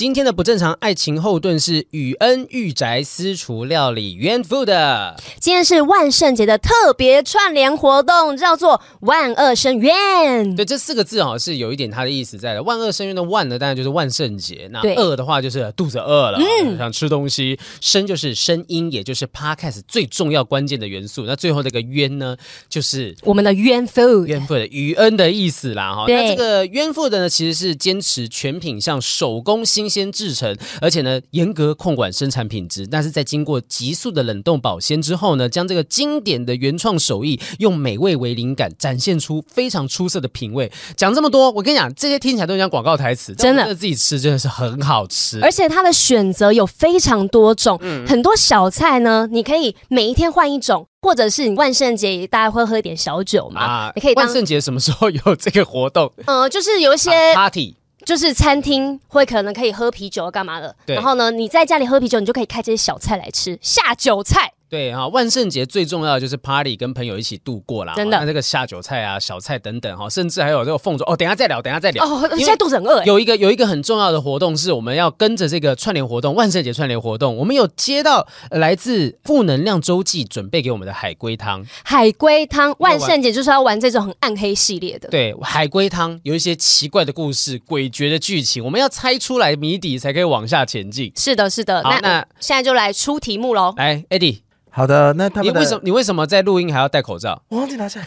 今天的不正常爱情后盾是宇恩御宅私厨料理渊 food。今天是万圣节的特别串联活动，叫做万恶深渊。对，这四个字好像是有一点它的意思在的。万恶深渊的万呢，当然就是万圣节。那恶的话就是肚子饿了，嗯，想吃东西。声就是声音，也就是 podcast 最重要关键的元素。那最后那个冤呢，就是我们的渊 food，渊 food 宇恩的意思啦哈。那这个渊 food 呢，其实是坚持全品项手工新鲜制成，而且呢严格控管生产品质。但是在经过急速的冷冻保鲜之后呢，将这个经典的原创手艺用美味为灵感，展现出非常出色的品味。讲这么多，我跟你讲，这些听起来都像广告台词，真的自己吃真的是很好吃。而且它的选择有非常多种，嗯、很多小菜呢，你可以每一天换一种，或者是你万圣节大家会喝一点小酒嘛，啊、你可以。万圣节什么时候有这个活动？呃，就是有一些、啊、party。就是餐厅会可能可以喝啤酒干嘛的，然后呢，你在家里喝啤酒，你就可以开这些小菜来吃下酒菜。对哈，万圣节最重要的就是 party，跟朋友一起度过啦。真的，那这个下酒菜啊、小菜等等哈，甚至还有这个凤爪哦。等一下再聊，等一下再聊。哦，现在肚子很饿。有一个有一个很重要的活动是，我们要跟着这个串联活动，万圣节串联活动，我们有接到来自负能量周记准备给我们的海龟汤。海龟汤，万圣节就是要玩这种很暗黑系列的。对，海龟汤有一些奇怪的故事、诡谲的剧情，我们要猜出来谜底才可以往下前进。是的，是的。那那现在就来出题目喽。来，Eddie。好的，那他们你为什么你为什么在录音还要戴口罩？我忘记拿下 来。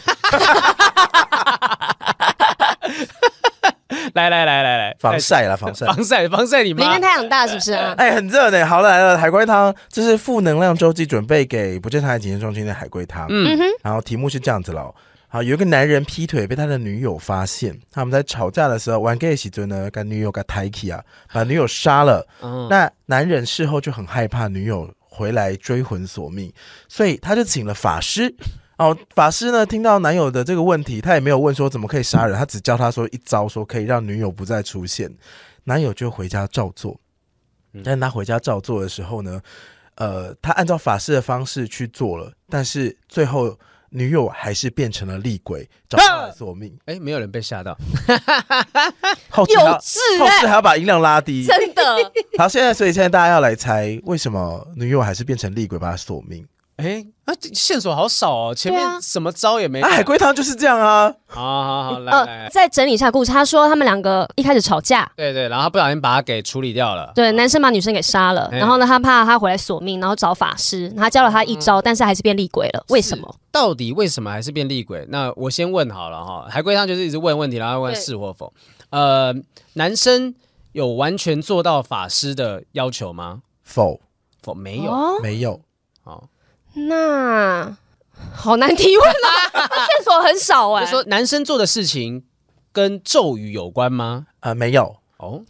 来来来来来，防晒啦，防晒，防晒，防晒，你妈！明天太阳大是不是啊？哎，很热呢。好了来了，海龟汤，这是负能量周记准备给不正常爱情中心的海龟汤。嗯哼。然后题目是这样子喽。好，有一个男人劈腿被他的女友发现，他们在吵架的时候玩 gay 时阵呢，跟女友给抬起啊，把女友杀了。嗯。那男人事后就很害怕女友。回来追魂索命，所以他就请了法师。哦，法师呢，听到男友的这个问题，他也没有问说怎么可以杀人，他只教他说一招，说可以让女友不再出现。男友就回家照做。但他回家照做的时候呢，呃，他按照法师的方式去做了，但是最后。女友还是变成了厉鬼，找他来索命。哎，没有人被吓到。后制，后制还要把音量拉低，真的。好，现在所以现在大家要来猜，为什么女友还是变成厉鬼，把他索命？哎，啊，线索好少哦，前面什么招也没。海龟汤就是这样啊。好好好，来来，再整理一下故事。他说他们两个一开始吵架，对对，然后他不小心把他给处理掉了。对，男生把女生给杀了，然后呢，他怕他回来索命，然后找法师，他教了他一招，但是还是变厉鬼了。为什么？到底为什么还是变厉鬼？那我先问好了哈。海龟汤就是一直问问题，然后问是或否。呃，男生有完全做到法师的要求吗？否，否，没有，没有。好。那好难提问啊，线索很少哎、说男生做的事情跟咒语有关吗？呃，没有。哦，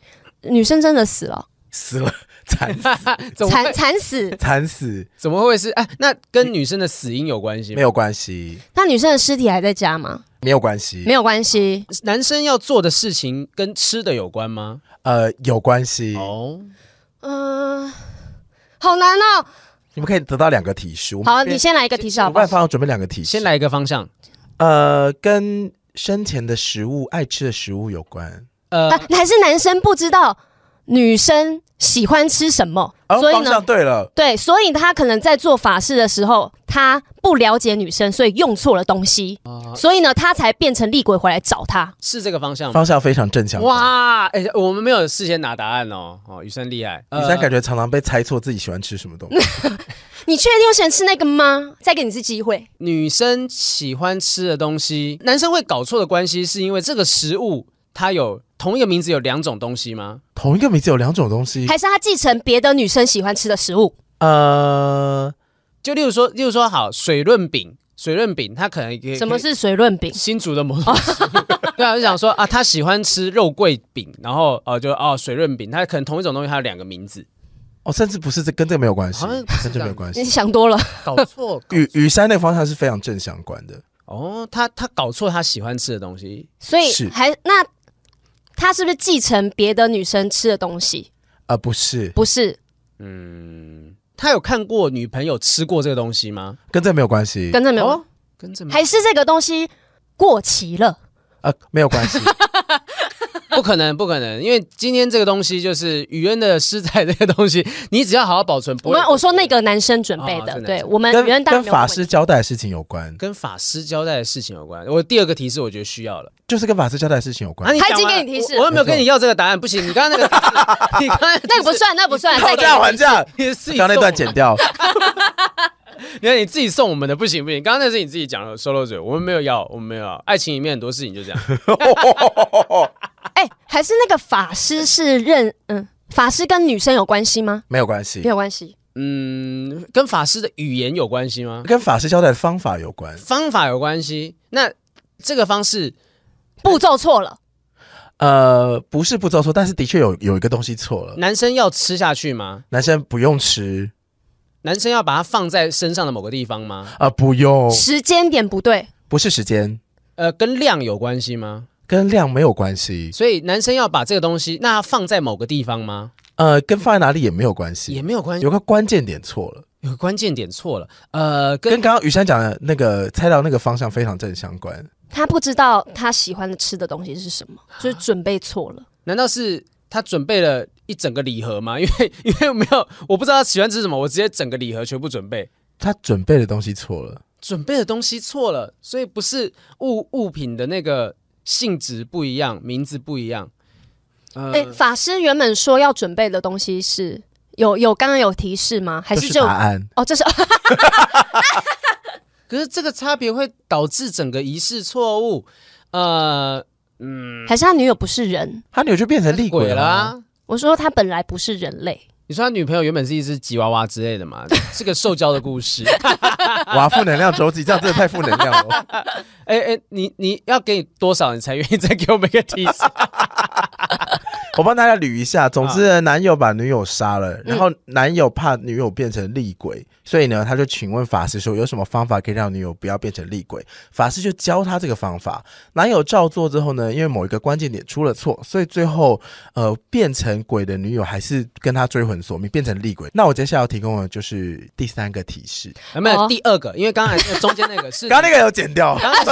女生真的死了，死了，惨 惨惨死，惨死，怎么会是？哎，那跟女生的死因有关系吗？没有关系。那女生的尸体还在家吗？没有关系，没有关系。男生要做的事情跟吃的有关吗？呃，有关系。哦，嗯、呃，好难哦。你们可以得到两个提示。好，你先来一个提示好不好？我办法准备两个提示，先来一个方向。呃，跟生前的食物、爱吃的食物有关。呃，还是男生不知道女生喜欢吃什么，哦、所以呢，对了，对，所以他可能在做法事的时候，他不了解女生，所以用错了东西，啊、所以呢，他才变成厉鬼回来找他。是这个方向吗？方向非常正向。哇，哎、欸，我们没有事先拿答案哦。哦，女生厉害，女生感觉常常被猜错自己喜欢吃什么东西。你确定我喜欢吃那个吗？再给你一次机会。女生喜欢吃的东西，男生会搞错的关系，是因为这个食物它有同一个名字有两种东西吗？同一个名字有两种东西，还是他继承别的女生喜欢吃的食物？呃，就例如说，例如说，好，水润饼，水润饼，他可能什么是水润饼？新竹的某种 对啊，我就想说啊，他喜欢吃肉桂饼，然后哦、呃，就哦，水润饼，他可能同一种东西，它有两个名字。哦，甚至不是这跟这个没有关系，跟这没有关系。你想多了，搞错。雨雨山那个方向是非常正相关的。哦，他他搞错他喜欢吃的东西，所以还那他是不是继承别的女生吃的东西？呃，不是，不是。嗯，他有看过女朋友吃过这个东西吗？跟这没有关系，跟这没有，哦、跟这没有还是这个东西过期了？呃，没有关系。不可能，不可能，因为今天这个东西就是雨恩的施仔这个东西，你只要好好保存。不会，我我说那个男生准备的，哦、对我们雨恩跟法师交代的事情有关，跟法师交代的事情有关。我第二个提示，我觉得需要了，就是跟法师交代的事情有关。他已经给你提示，我有没有跟你要这个答案？不行，你刚刚那个，你刚刚那个不算，那不算，讨价还价，刚那段剪掉。你看你自己送我们的不行不行，刚刚那是你自己讲的，收漏嘴，我们没有要，我们没有要。爱情里面很多事情就这样。哎、欸，还是那个法师是认嗯，法师跟女生有关系吗？没有关系，没有关系。嗯，跟法师的语言有关系吗？跟法师交代的方法有关，方法有关系。那这个方式步骤错了？呃，不是步骤错，但是的确有有一个东西错了。男生要吃下去吗？男生不用吃。男生要把它放在身上的某个地方吗？啊、呃，不用。时间点不对，不是时间。呃，跟量有关系吗？跟量没有关系。所以男生要把这个东西，那放在某个地方吗？呃，跟放在哪里也没有关系，也没有关系。有个关键点错了，有个关键点错了。呃，跟刚刚雨珊讲的那个猜到那个方向非常正相关。他不知道他喜欢的吃的东西是什么，就是准备错了。难道是他准备了？一整个礼盒吗？因为因为没有，我不知道他喜欢吃什么，我直接整个礼盒全部准备。他准备的东西错了，准备的东西错了，所以不是物物品的那个性质不一样，名字不一样。呃，欸，法师原本说要准备的东西是有有刚刚有提示吗？还是就答案？哦，这是。可是这个差别会导致整个仪式错误。呃，嗯，还是他女友不是人，他女友就变成厉鬼了啊。我说他本来不是人类。你说他女朋友原本是一只吉娃娃之类的嘛？是个受教的故事。哇，负能量周记，这样真的太负能量了。哎哎，你你要给你多少，你才愿意再给我们一个提示？我帮大家捋一下。总之，男友把女友杀了，然后男友怕女友变成厉鬼，所以呢，他就请问法师说，有什么方法可以让女友不要变成厉鬼？法师就教他这个方法。男友照做之后呢，因为某一个关键点出了错，所以最后呃变成鬼的女友还是跟他追魂索命，变成厉鬼。那我接下来要提供的就是第三个提示，有没有第二个？因为刚才那个中间那个是 刚刚那个有剪掉，刚才是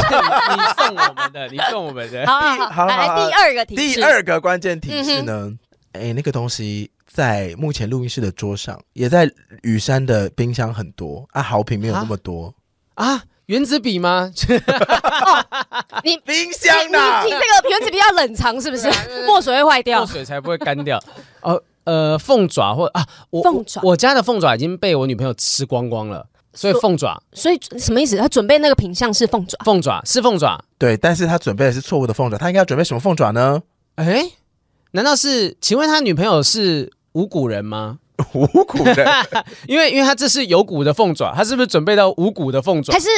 你送我们的，你送我们的。好，好，好，来第二个提示，第二个关键提示。是呢，哎、欸，那个东西在目前录音室的桌上，也在雨山的冰箱很多啊，好品没有那么多啊，啊。原子笔吗？哦、你冰箱呢？你这个原子笔要冷藏是不是？墨水会坏掉，墨水才不会干掉。哦，呃，凤爪或啊，我凤爪，我家的凤爪已经被我女朋友吃光光了，所以凤爪。所以什么意思？他准备那个品相是凤爪，凤爪是凤爪，对，但是他准备的是错误的凤爪，他应该要准备什么凤爪呢？哎、欸。难道是？请问他女朋友是五谷人吗？五谷人，因为因为他这是有骨的凤爪，他是不是准备到无骨的凤爪？还是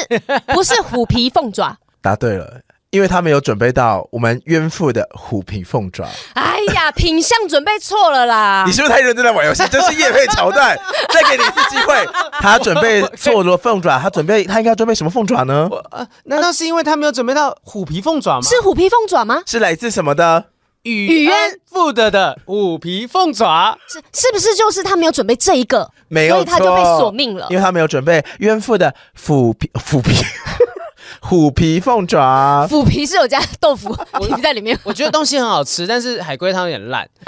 不是虎皮凤爪？答对了，因为他没有准备到我们冤父的虎皮凤爪。哎呀，品相准备错了啦！你是不是太认真在玩游戏？这是叶配桥段，再给你一次机会。他准备错了凤爪，他准备他应该要准备什么凤爪呢？呃，难道是因为他没有准备到虎皮凤爪吗？是虎皮凤爪吗？是来自什么的？雨恩负的的虎皮凤爪是是不是就是他没有准备这一个，没有，所以他就被索命了，因为他没有准备冤妇的虎皮虎皮虎皮凤爪，虎皮是有加豆腐 皮在里面。我觉得东西很好吃，但是海龟汤有点烂。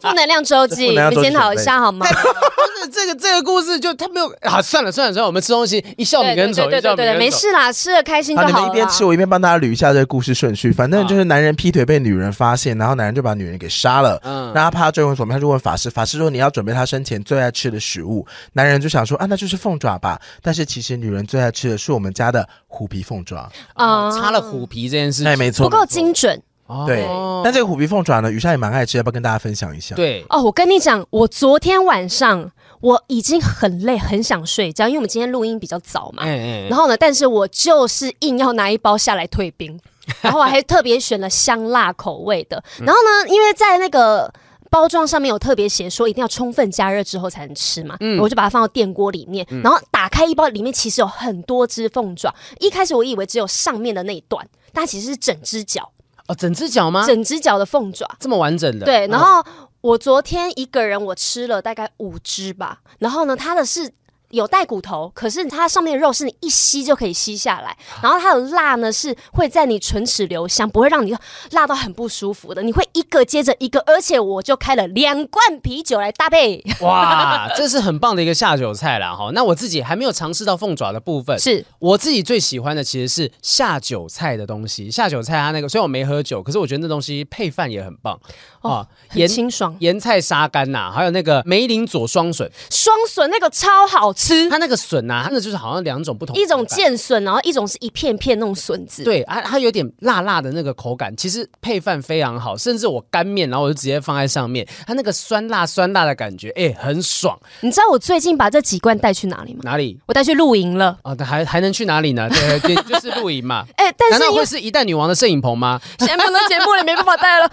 负能量周记，你检讨一下好吗？不是这个这个故事就他没有啊，算了算了算了，我们吃东西一笑泯恩仇，对对对，没事啦，吃的开心就好了。你们一边吃，我一边帮大家捋一下这个故事顺序。反正就是男人劈腿被女人发现，然后男人就把女人给杀了。嗯，那他怕他追魂索命，他就问法师，法师说你要准备他生前最爱吃的食物。男人就想说啊，那就是凤爪吧。但是其实女人最爱吃的是我们家的虎皮凤爪啊，擦了虎皮这件事，哎，没错，不够精准。对，但这个虎皮凤爪呢，雨珊也蛮爱吃，要不要跟大家分享一下？对，哦，我跟你讲，我昨天晚上我已经很累，很想睡觉，因为我们今天录音比较早嘛。嗯嗯然后呢，但是我就是硬要拿一包下来退冰，然后我还特别选了香辣口味的。然后呢，因为在那个包装上面有特别写说一定要充分加热之后才能吃嘛，嗯我就把它放到电锅里面，然后打开一包，里面其实有很多只凤爪。一开始我以为只有上面的那一段，但其实是整只脚。哦，整只脚吗？整只脚的凤爪这么完整的。对，然后我昨天一个人我吃了大概五只吧，然后呢，它的是有带骨头，可是它上面的肉是你一吸就可以吸下来，然后它的辣呢是会在你唇齿留香，不会让你辣到很不舒服的。你会一个接着一个，而且我就开了两罐啤酒来搭配。哇，这是很棒的一个下酒菜啦哈。那我自己还没有尝试到凤爪的部分，是我自己最喜欢的其实是下酒菜的东西。下酒菜它那个虽然我没喝酒，可是我觉得那东西配饭也很棒哦，很清爽。盐菜沙干呐，还有那个梅林佐双笋，双笋那个超好吃。它那个笋呐、啊，它那就是好像两种不同，一种剑笋，然后一种是一片片那种笋子。对啊，它有点辣辣的那个口感，其实配饭非常好。甚至我干面，然后我就直接放在上面，它那个酸辣酸辣的感觉，哎，很爽。你知道我最近把这几罐带去哪里吗？哪里？我带去露营了。啊，还还能去哪里呢？对，对，就是露营嘛。哎，但是难道会是一代女王的摄影棚吗？节目的节目里没办法带了。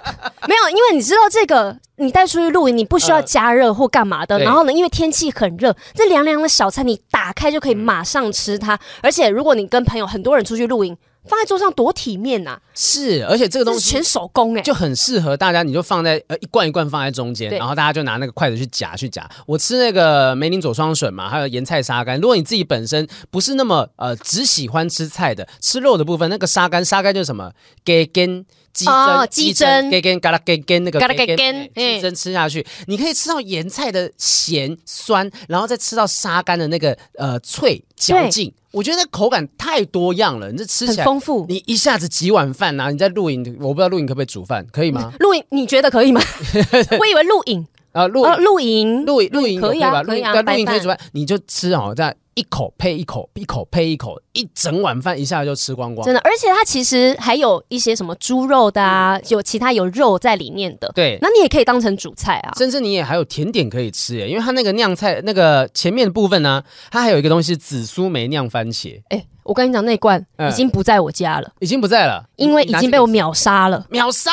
没有，因为你知道这个，你带出去露营，你不需要加热或干嘛的。呃、然后呢，因为天气很热，这凉凉的小菜你打开就可以马上吃它。而且如果你跟朋友很多人出去露营，放在桌上多体面呐、啊！是，而且这个东西全手工哎，就很适合大家。你就放在呃一罐一罐放在中间，然后大家就拿那个筷子去夹去夹。我吃那个梅林佐双笋嘛，还有盐菜沙干。如果你自己本身不是那么呃只喜欢吃菜的，吃肉的部分，那个沙干沙干就是什么？给根。鸡胗，鸡胗，给给嘎啦给给那个，嘎啦给给，鸡胗吃下去，你可以吃到盐菜的咸酸，然后再吃到沙干的那个呃脆嚼劲。我觉得那口感太多样了，你这吃起来很丰富。你一下子几碗饭呐？你在露营，我不知道露营可不可以煮饭，可以吗？露营你觉得可以吗？我以为露营啊露露营露露营可以吧，可以啊，露营可以煮饭，你就吃哦这样。一口配一口，一口配一口，一整碗饭一下就吃光光。真的，而且它其实还有一些什么猪肉的啊，有其他有肉在里面的。对，那你也可以当成主菜啊。甚至你也还有甜点可以吃耶，因为它那个酿菜那个前面的部分呢，它还有一个东西紫苏梅酿番茄。哎，我跟你讲，那罐已经不在我家了，已经不在了，因为已经被我秒杀了。秒杀。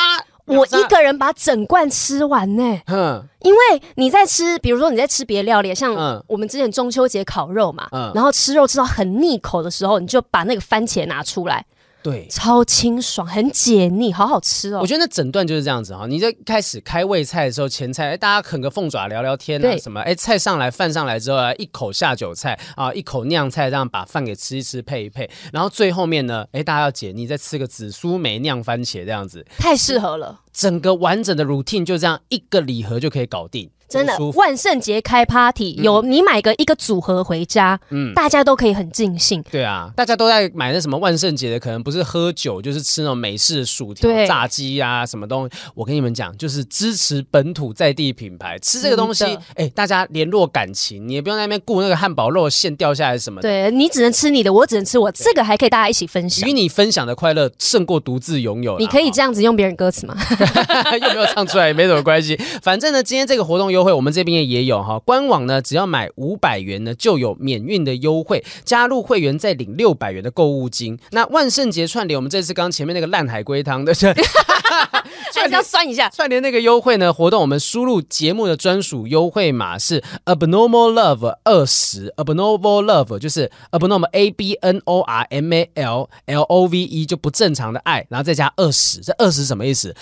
我一个人把整罐吃完呢、欸，嗯，因为你在吃，比如说你在吃别的料理，像我们之前中秋节烤肉嘛，嗯，然后吃肉吃到很腻口的时候，你就把那个番茄拿出来。对，超清爽，很解腻，好好吃哦。我觉得那整段就是这样子哈。你在开始开胃菜的时候，前菜，哎，大家啃个凤爪聊聊天啊，什么，哎，菜上来，饭上来之后啊，一口下酒菜啊，一口酿菜，这样把饭给吃一吃，配一配，然后最后面呢，哎，大家要解腻，再吃个紫苏梅酿番茄这样子，太适合了。整个完整的 routine 就这样一个礼盒就可以搞定。真的，万圣节开 party，嗯、有你买个一个组合回家，嗯，大家都可以很尽兴。对啊，大家都在买那什么万圣节的，可能不是喝酒，就是吃那种美式薯条、炸鸡啊什么东西。我跟你们讲，就是支持本土在地品牌，吃这个东西，哎、欸，大家联络感情，你也不用在那边顾那个汉堡肉馅掉下来什么的。对，你只能吃你的，我只能吃我，这个还可以大家一起分享。与你分享的快乐胜过独自拥有。你可以这样子用别人歌词吗？又没有唱出来也没什么关系。反正呢，今天这个活动优惠，我们这边也。有哈，官网呢，只要买五百元呢，就有免运的优惠，加入会员再领六百元的购物金。那万圣节串联，我们这次刚前面那个烂海龟汤的，串联要酸一下，串联那个优惠呢，活动我们输入节目的专属优惠码是 abnormal love 二十，abnormal love 就是 abnormal a b n o r m a l l o v e 就不正常的爱，然后再加二十，这二十什么意思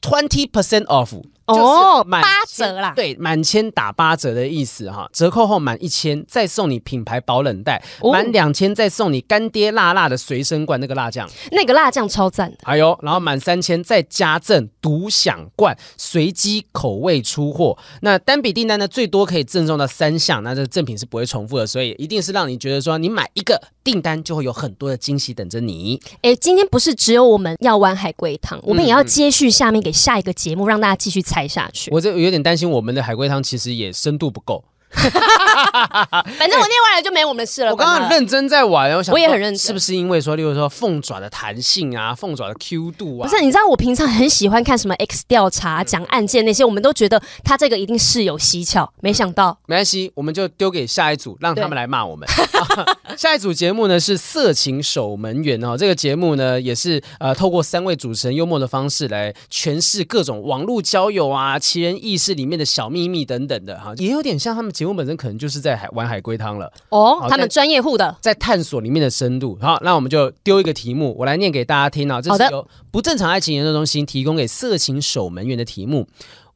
？twenty percent off。哦，八折啦！对，满千打八折的意思哈。折扣后满一千再送你品牌保冷袋，满两千再送你干爹辣辣的随身罐，那个辣酱，那个辣酱超赞的。还有，然后满三千再加赠独享罐，随机口味出货。那单笔订单呢，最多可以赠送到三项，那这赠品是不会重复的，所以一定是让你觉得说，你买一个订单就会有很多的惊喜等着你。哎，今天不是只有我们要玩海龟汤，我们也要接续下面给下一个节目，让大家继续猜下去。我这有点担心，我们的海龟汤其实也深度不够。反正我念完了就没我们的事了。我刚刚很认真在玩，我想我也很认真，是不是因为说，例如说凤爪的弹性啊，凤爪的 Q 度啊？不是，你知道我平常很喜欢看什么 X 调查讲案件那些，我们都觉得他这个一定是有蹊跷，没想到。没关系，我们就丢给下一组，让他们来骂我们。下一组节目呢是色情守门员哦，这个节目呢也是呃透过三位主持人幽默的方式来诠释各种网络交友啊、奇人异事里面的小秘密等等的哈，也有点像他们节目本身可能就是。在海玩海龟汤了哦，他们专业户的在探索里面的深度。好，那我们就丢一个题目，我来念给大家听啊。这是由不正常爱情研究中心提供给色情守门员的题目。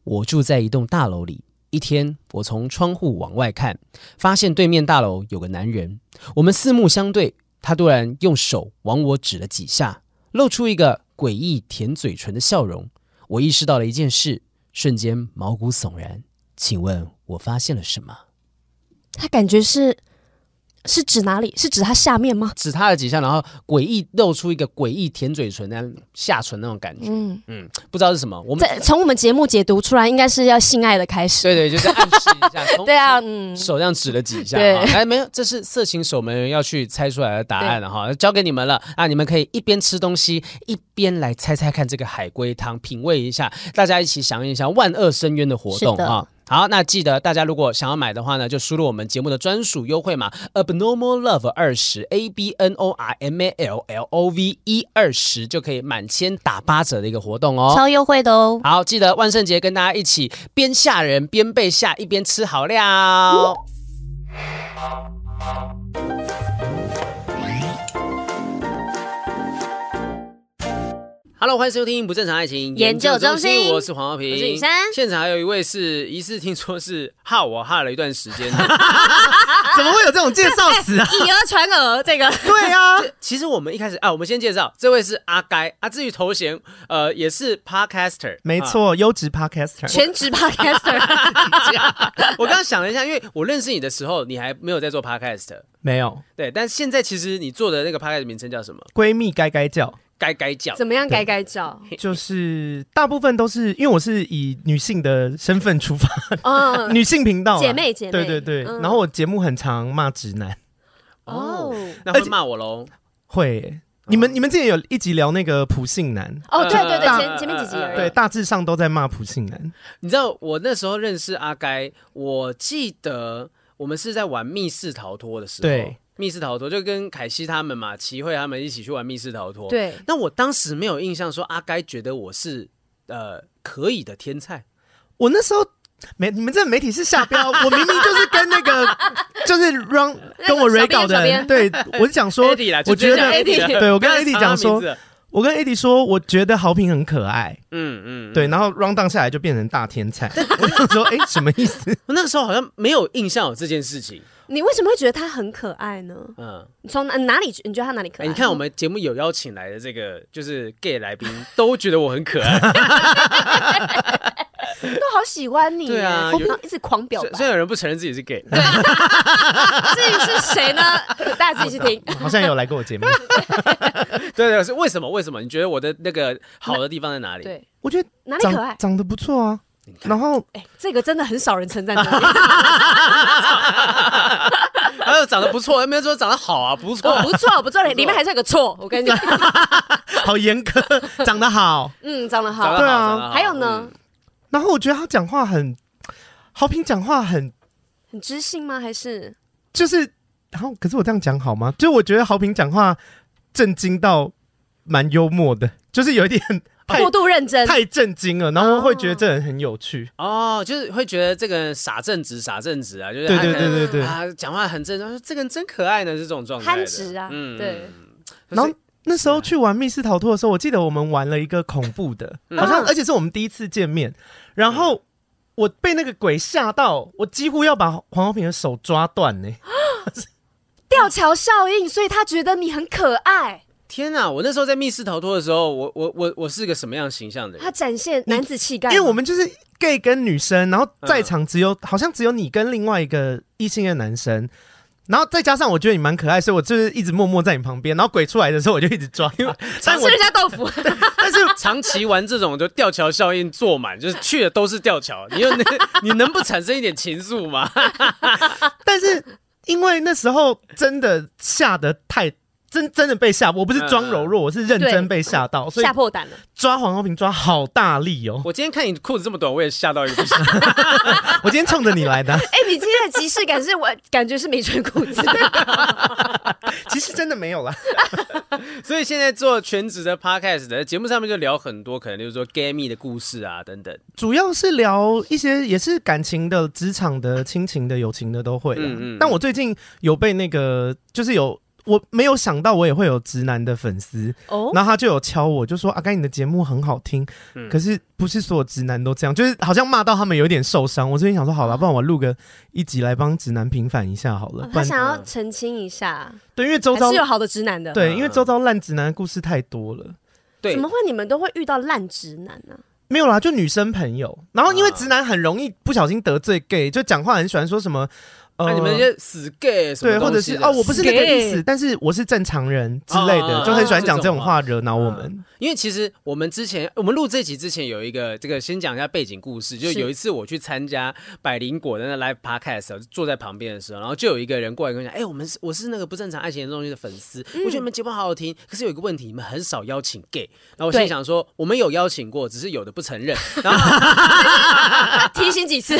我住在一栋大楼里，一天，我从窗户往外看，发现对面大楼有个男人。我们四目相对，他突然用手往我指了几下，露出一个诡异舔嘴唇的笑容。我意识到了一件事，瞬间毛骨悚然。请问我发现了什么？他感觉是。是指哪里？是指他下面吗？指他的几下，然后诡异露出一个诡异舔嘴唇那样下唇那种感觉。嗯嗯，不知道是什么。我们从我们节目解读出来，应该是要性爱的开始。对对，就是暗示一下。对啊，嗯，手这样指了几下。对，哎，没有，这是色情守门员要去猜出来的答案了哈，交给你们了啊！你们可以一边吃东西，一边来猜猜看这个海龟汤，品味一下，大家一起响应一下万恶深渊的活动啊！好，那记得大家如果想要买的话呢，就输入我们节目的专属优惠码 Abnormal Love 二十 A B N O R M A L L O V E 二十就可以满千打八折的一个活动哦，超优惠的哦。好，记得万圣节跟大家一起边吓人边被吓，一边吃好料。Hello，欢迎收听不正常爱情研究中心，中心我是黄浩平，我是雨珊。现场还有一位是疑似听说是哈我哈了一段时间，怎么会有这种介绍词啊？以讹传讹，这个对啊。其实我们一开始啊，我们先介绍这位是阿该啊，至于头衔呃也是 Podcaster，没错，优质 Podcaster，全职 Podcaster。我刚刚想了一下，因为我认识你的时候，你还没有在做 Podcast，没有。对，但现在其实你做的那个 Podcast 名称叫什么？闺蜜该该叫。该该叫。怎么样？该该叫？就是大部分都是因为我是以女性的身份出发，嗯，女性频道，姐妹姐妹，对对对。然后我节目很常骂直男，哦，那会骂我喽？会。你们你们之前有一集聊那个普信男，哦，对对对，前前面几集而已，对，大致上都在骂普信男。你知道我那时候认识阿该，我记得我们是在玩密室逃脱的时候，对。密室逃脱就跟凯西他们嘛，齐慧他们一起去玩密室逃脱。对，那我当时没有印象说阿该觉得我是呃可以的天才。我那时候媒你们这媒体是下标，我明明就是跟那个就是 run 跟我 re 搞的人，对，我是讲说，我觉得对我跟 AD 讲说，我跟 AD 说，我觉得豪平很可爱，嗯嗯，对，然后 run down 下来就变成大天才。我就说，哎，什么意思？我那个时候好像没有印象有这件事情。你为什么会觉得他很可爱呢？嗯，你从哪哪里？你觉得他哪里可爱？你看我们节目有邀请来的这个就是 gay 来宾，都觉得我很可爱，都好喜欢你。对啊，一直狂表白。虽然有人不承认自己是 gay，对，至于是谁呢？大家自己去听。好像有来过我节目。对对，是为什么？为什么？你觉得我的那个好的地方在哪里？对，我觉得哪里可爱？长得不错啊。然后，哎，这个真的很少人称赞他。还有长得不错，有没有说长得好啊？不错，不错，不错，里面还是有个错。我跟你讲，好严格，长得好，嗯，长得好，对啊。还有呢？然后我觉得他讲话很，好平讲话很很知性吗？还是就是，然后可是我这样讲好吗？就我觉得好平讲话震惊到蛮幽默的，就是有一点。过度认真，太震惊了，然后会觉得这人很有趣。哦，就是会觉得这个人傻正直，傻正直啊，就是对对对对对。啊，讲话很正，说这个人真可爱呢，是这种状态，憨直啊，嗯，对。然后那时候去玩密室逃脱的时候，我记得我们玩了一个恐怖的，好像而且是我们第一次见面，然后我被那个鬼吓到，我几乎要把黄浩平的手抓断呢，吊桥效应，所以他觉得你很可爱。天呐！我那时候在密室逃脱的时候，我我我我是个什么样形象的人？他展现男子气概，因为我们就是 gay 跟女生，然后在场只有、嗯、好像只有你跟另外一个异性的男生，然后再加上我觉得你蛮可爱，所以我就是一直默默在你旁边，然后鬼出来的时候我就一直抓，因为吃人家豆腐。但是 长期玩这种就吊桥效应坐满，就是去的都是吊桥，你又能 你能不产生一点情愫吗？但是因为那时候真的吓得太。真真的被吓，我不是装柔弱，我是认真被吓到，所以吓破胆了。抓黄豪平抓好大力哦！我今天看你裤子这么短，我也吓到一个不行。我今天冲着你来的。哎，你今天的即视感是我感觉是没穿裤子。其实真的没有啦。所以现在做全职的 podcast 的节目上面就聊很多，可能就是说 gay 蜜的故事啊等等。主要是聊一些也是感情的、职场的、亲情的、友情的都会。嗯嗯。但我最近有被那个就是有。我没有想到我也会有直男的粉丝哦，然后他就有敲我，就说阿该你的节目很好听，嗯、可是不是所有直男都这样，就是好像骂到他们有点受伤。我最近想说，好了，不然我录个一集来帮直男平反一下好了。哦、他想要澄清一下，对，因为周遭是有好的直男的，对，因为周遭烂直男的故事太多了。对，怎么会你们都会遇到烂直男呢、啊？没有啦，就女生朋友，然后因为直男很容易不小心得罪 gay，就讲话很喜欢说什么。呃，你们那些死 gay 什么对，或者是哦，我不是那个意思，但是我是正常人之类的，就很喜欢讲这种话惹恼我们。因为其实我们之前我们录这集之前有一个这个先讲一下背景故事，就有一次我去参加百灵果的那 live podcast，坐在旁边的时候，然后就有一个人过来跟我讲，哎，我们是我是那个不正常爱情的东西的粉丝，我觉得你们节目好好听，可是有一个问题，你们很少邀请 gay。然后我心想说，我们有邀请过，只是有的不承认，然后 提醒几次，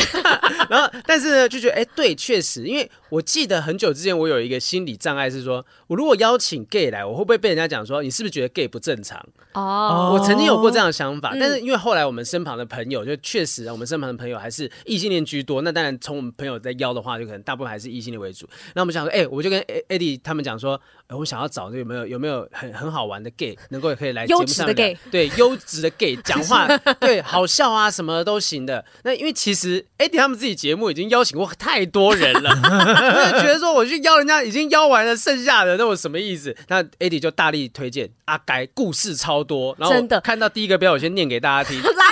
然后但是呢就觉得，哎，对，确实，因为我。记得很久之前，我有一个心理障碍，是说我如果邀请 gay 来，我会不会被人家讲说你是不是觉得 gay 不正常？哦，我曾经有过这样的想法，但是因为后来我们身旁的朋友，就确实我们身旁的朋友还是异性恋居多。那当然，从我们朋友在邀的话，就可能大部分还是异性恋为主。那我们想说，哎，我就跟 Eddie 他们讲说，我想要找有没有有没有很很好玩的 gay，能够可以来节目上面，对，优质的 gay 讲话，对，好笑啊什么都行的。那因为其实 Eddie 他们自己节目已经邀请过太多人了。觉得说我去邀人家已经邀完了，剩下的那我什么意思？那 Eddie 就大力推荐阿该，故事超多。然后真的看到第一个标，我先念给大家听。来，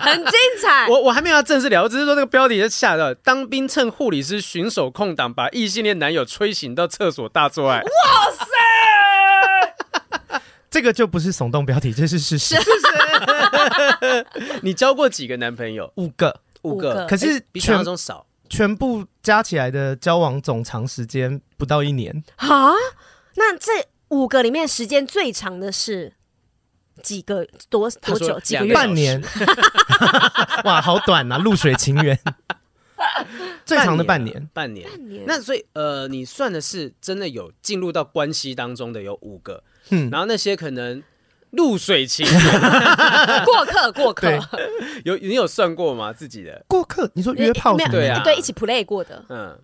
很精彩。我我还没有要正式聊，我只是说这个标题就吓到。当兵趁护理师巡守空档，把异性恋男友吹醒到厕所大做爱。哇塞！这个就不是耸动标题，这是事实。你交过几个男朋友？五个，五个。可是比想象中少。全部加起来的交往总长时间不到一年啊？那这五个里面时间最长的是几个多多久？几个月？半年？哇，好短啊！露水情缘，最长的半年，半年。半年。那所以呃，你算的是真的有进入到关系当中的有五个，嗯，然后那些可能。露水情过客 过客，有你有算过吗？自己的？过客，你说约炮对啊，对一起 play 过的，嗯，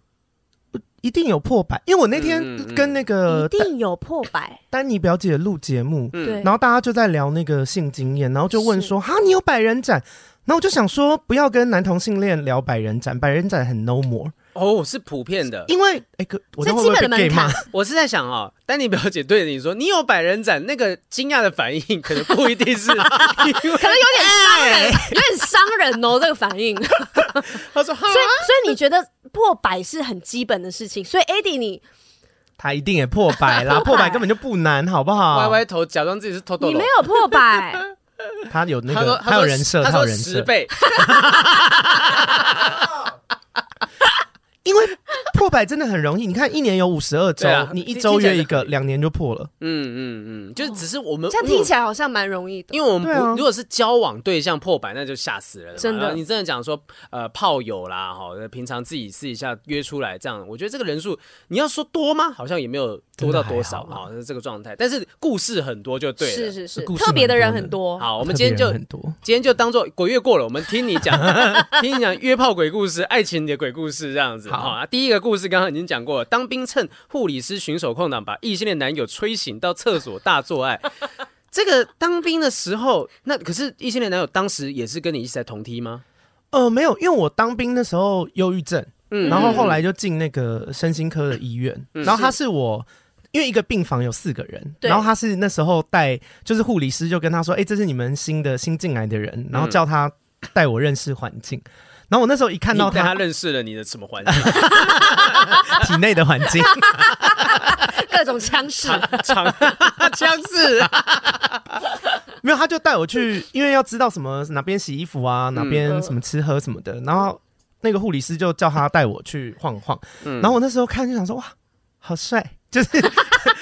一定有破百，因为我那天跟那个一定有破百。丹尼表姐录节目，对，然后大家就在聊那个性经验，然后就问说哈，你有百人斩？然后我就想说不要跟男同性恋聊百人斩，百人斩很 no more。哦，是普遍的，因为哎哥，我基本的门槛，我是在想哦，丹尼表姐对你说，你有百人斩，那个惊讶的反应可能不一定是，可能有点伤人，有点伤人哦，这个反应。他说，所以所以你觉得破百是很基本的事情，所以 Eddie 你他一定也破百啦，破百根本就不难，好不好？歪歪头，假装自己是偷偷。你没有破百，他有那个，他有人设，他有人设，十倍。因为破百真的很容易，你看一年有五十二周，啊、你一周约一个，两年就破了。嗯嗯嗯，就是只是我们这样听起来好像蛮容易的，因为我们如果是交往对象破百，那就吓死人了。真的，你真的讲说呃炮友啦哈，平常自己私底下约出来这样，我觉得这个人数你要说多吗？好像也没有多到多少哈，是这个状态。但是故事很多就对了，是是是，特别的人很多。好，我们今天就今天就当做鬼月过了，我们听你讲，听你讲约炮鬼故事、爱情的鬼故事这样子。好啊，第一个故事刚刚已经讲过了，当兵趁护理师巡守空档，把异性恋男友吹醒到厕所大做爱。这个当兵的时候，那可是异性恋男友当时也是跟你一起在同梯吗？呃，没有，因为我当兵的时候忧郁症，嗯，然后后来就进那个身心科的医院，嗯、然后他是我，因为一个病房有四个人，然后他是那时候带，就是护理师就跟他说，哎，这是你们新的新进来的人，然后叫他带我认识环境。然后我那时候一看到他，他认识了你的什么环境？体内的环境，各种枪式，枪 式。没有，他就带我去，因为要知道什么哪边洗衣服啊，哪边什么吃喝什么的。然后那个护理师就叫他带我去晃晃。然后我那时候看就想说，哇，好帅！就是他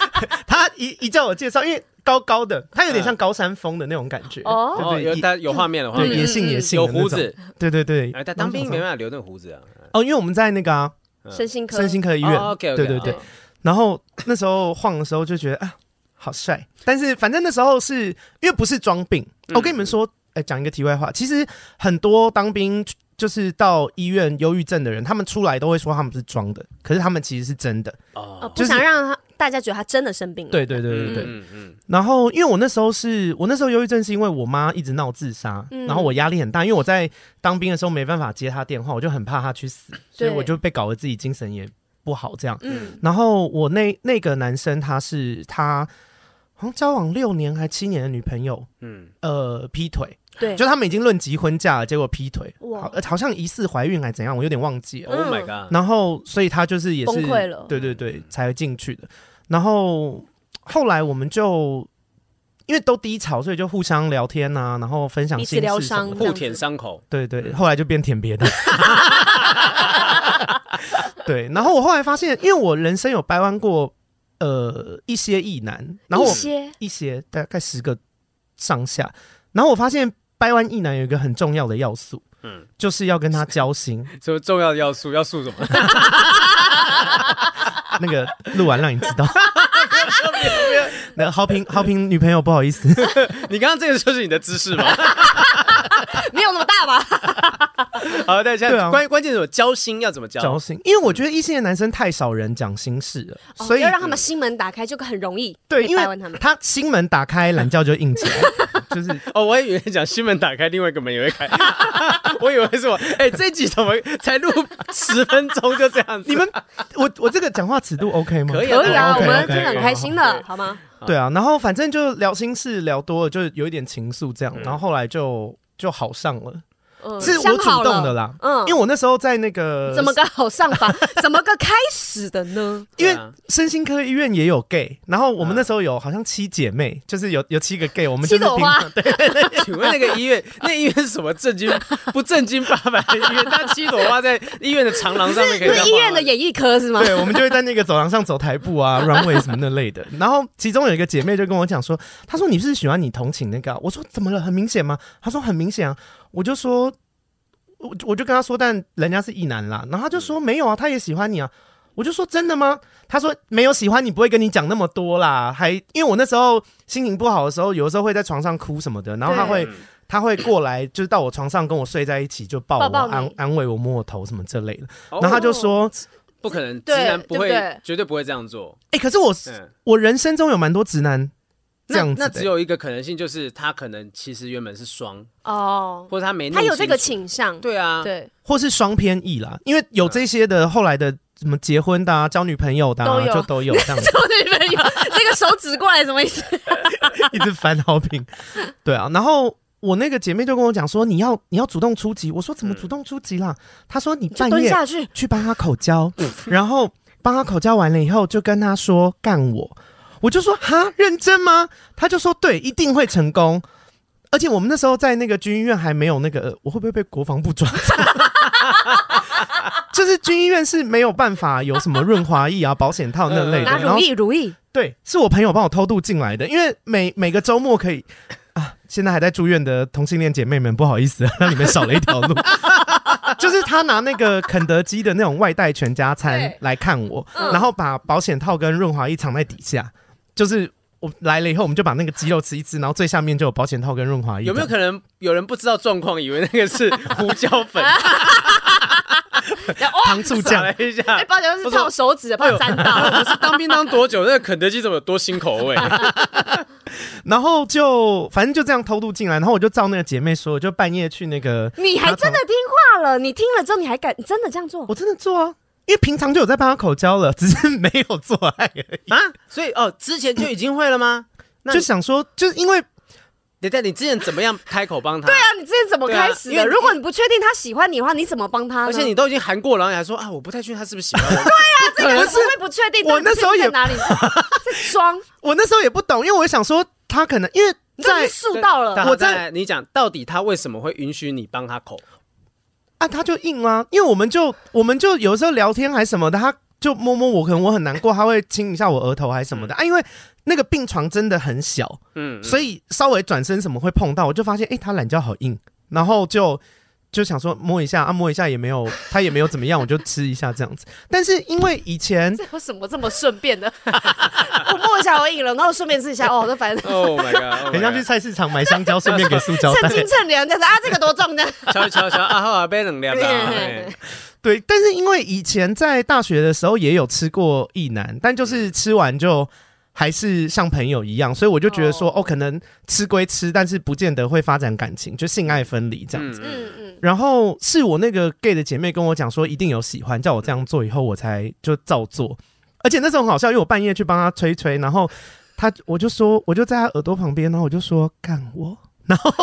一一叫我介绍，因为。高高的，他有点像高山峰的那种感觉哦，对对有有画面的话，对，野性野性，有胡子，对对对。哎，但当兵没办法留那个胡子啊。哦，因为我们在那个身心科身心科医院，OK，对对对。然后那时候晃的时候就觉得啊，好帅。但是反正那时候是因为不是装病。我跟你们说，哎，讲一个题外话，其实很多当兵就是到医院忧郁症的人，他们出来都会说他们是装的，可是他们其实是真的哦，不想让他。大家觉得他真的生病了。对对对对对。嗯嗯。然后，因为我那时候是我那时候忧郁症，是因为我妈一直闹自杀，然后我压力很大，因为我在当兵的时候没办法接她电话，我就很怕她去死，所以我就被搞得自己精神也不好这样。嗯。然后我那那个男生他是他好像交往六年还七年的女朋友，嗯，呃，劈腿。对，就他们已经论及婚嫁了，结果劈腿，哇，好像疑似怀孕还怎样，我有点忘记了。Oh my god！然后，所以他就是也是崩溃了，对对对，才进去的。然后后来我们就因为都低潮，所以就互相聊天啊，然后分享心事，互舔伤口。对对，后来就变舔别的。对，然后我后来发现，因为我人生有掰弯过呃一些异男，然后我一些一些大概十个上下，然后我发现。掰弯异男有一个很重要的要素，嗯，就是要跟他交心。什么重要的要素？要素什么？那个录完让你知道。那好评好评女朋友不好意思，你刚刚这个就是你的姿势吗？没有那么大吧？好，但现在关关键是交心要怎么交？交心，因为我觉得异性的男生太少人讲心事了，所以要让他们心门打开就很容易。对，因为他心门打开，懒觉就硬起来。就是哦，我也以为讲心门打开，另外一个门也会开。我以为是我，哎，这集怎么才录十分钟就这样子？你们，我我这个讲话尺度 OK 吗？可以啊，我们听很开心的，好吗？对啊，然后反正就聊心事聊多了，就有一点情愫这样，然后后来就就好上了。是我主动的啦，嗯，因为我那时候在那个 怎么个好上法，怎么个开始的呢？因为身心科医院也有 gay，然后我们那时候有好像七姐妹，就是有有七个 gay，我们就是七朵花。对对对，请问那个医院，那医院是什么正经不正经八百的医院？那七朵花在医院的长廊上面可以。是医院的演艺科是吗？对，我们就会在那个走廊上走台步啊，runway 什么那类的。然后其中有一个姐妹就跟我讲说，她说你是喜欢你同情那个？我说怎么了？很明显吗？她说很明显啊。我就说。我我就跟他说，但人家是异男啦，然后他就说没有啊，他也喜欢你啊。我就说真的吗？他说没有喜欢你不会跟你讲那么多啦，还因为我那时候心情不好的时候，有的时候会在床上哭什么的，然后他会他会过来，就是到我床上跟我睡在一起，就抱我安安慰我摸我头什么之类的。然后他就说不可能，直男不会绝对不会这样做。哎，可是我我人生中有蛮多直男。那那只有一个可能性，就是他可能其实原本是双哦，或者他没他有这个倾向，对啊，对，或是双偏异啦，因为有这些的后来的什么结婚的、啊、交女朋友的、啊，就都有这样子。交女朋友，这个手指过来什么意思？一直翻好评，对啊。然后我那个姐妹就跟我讲说，你要你要主动出击。我说怎么主动出击啦？她说你半夜下去去帮她口交，然后帮她口交完了以后，就跟她说干我。我就说哈，认真吗？他就说对，一定会成功。而且我们那时候在那个军医院还没有那个，我会不会被国防部抓？就是军医院是没有办法有什么润滑液啊、保险套那类的。如意如意，对，是我朋友帮我偷渡进来的。因为每每个周末可以啊，现在还在住院的同性恋姐妹们，不好意思，让你们少了一条路。就是他拿那个肯德基的那种外带全家餐来看我，然后把保险套跟润滑液藏在底下。就是我来了以后，我们就把那个鸡肉吃一吃，然后最下面就有保险套跟润滑液。有没有可能有人不知道状况，以为那个是胡椒粉？糖醋酱了一下，哎，保险套是套手指的，怕沾到。我是当兵当多久？那个肯德基怎么有多新口味？然后就反正就这样偷渡进来，然后我就照那个姐妹说，就半夜去那个。你还真的听话了？你听了之后你还敢真的这样做？我真的做啊。因为平常就有在帮他口交了，只是没有做爱而已 啊。所以哦，之前就已经会了吗？就想说，就是因为，等下你之前怎么样开口帮他？对啊，你之前怎么开始的？如果你不确定他喜欢你的话，你怎么帮他？而且你都已经含过了，然后你还说啊，我不太确定他是不是喜欢我。对啊，这个是不会不确定。我那时候也哪里在装？我那时候也不懂，因为我想说他可能因为在嗅到了。我在你讲到底，他为什么会允许你帮他口？啊，他就硬啊，因为我们就我们就有时候聊天还什么的，他就摸摸我，可能我很难过，他会亲一下我额头还什么的。啊，因为那个病床真的很小，嗯，所以稍微转身什么会碰到，我就发现哎、欸，他懒觉好硬，然后就。就想说摸一下啊，摸一下也没有，他也没有怎么样，我就吃一下这样子。但是因为以前这有什么这么顺便的？我摸一下我赢了，然后顺便吃一下哦，这反正 Oh my god，很像去菜市场买香蕉，顺便给塑胶袋，趁斤称两这样子啊，这个多重呢？敲一敲敲啊，好啊，杯能量。对，但是因为以前在大学的时候也有吃过意男，但就是吃完就还是像朋友一样，所以我就觉得说，哦，哦，可能吃归吃，但是不见得会发展感情，就性爱分离这样子。嗯嗯。然后是我那个 gay 的姐妹跟我讲说，一定有喜欢，叫我这样做以后，我才就照做。而且那时候很好笑，因为我半夜去帮她吹吹，然后她我就说，我就在她耳朵旁边，然后我就说干我，然后。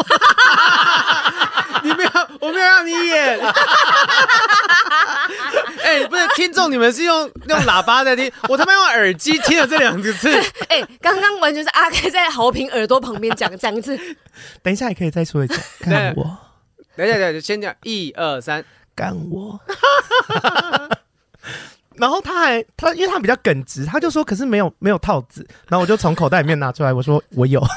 你没有，我没有让你演。哎、欸，不是听众，你们是用用喇叭在听，我他妈用耳机听了这两个字。哎、欸，刚刚完全是阿 K 在豪平耳朵旁边讲讲一次。等一下也可以再说一次。干我。等一下，等一下，先讲一二三，干我。然后他还他，因为他比较耿直，他就说：“可是没有没有套子。”然后我就从口袋里面拿出来，我说：“我有。”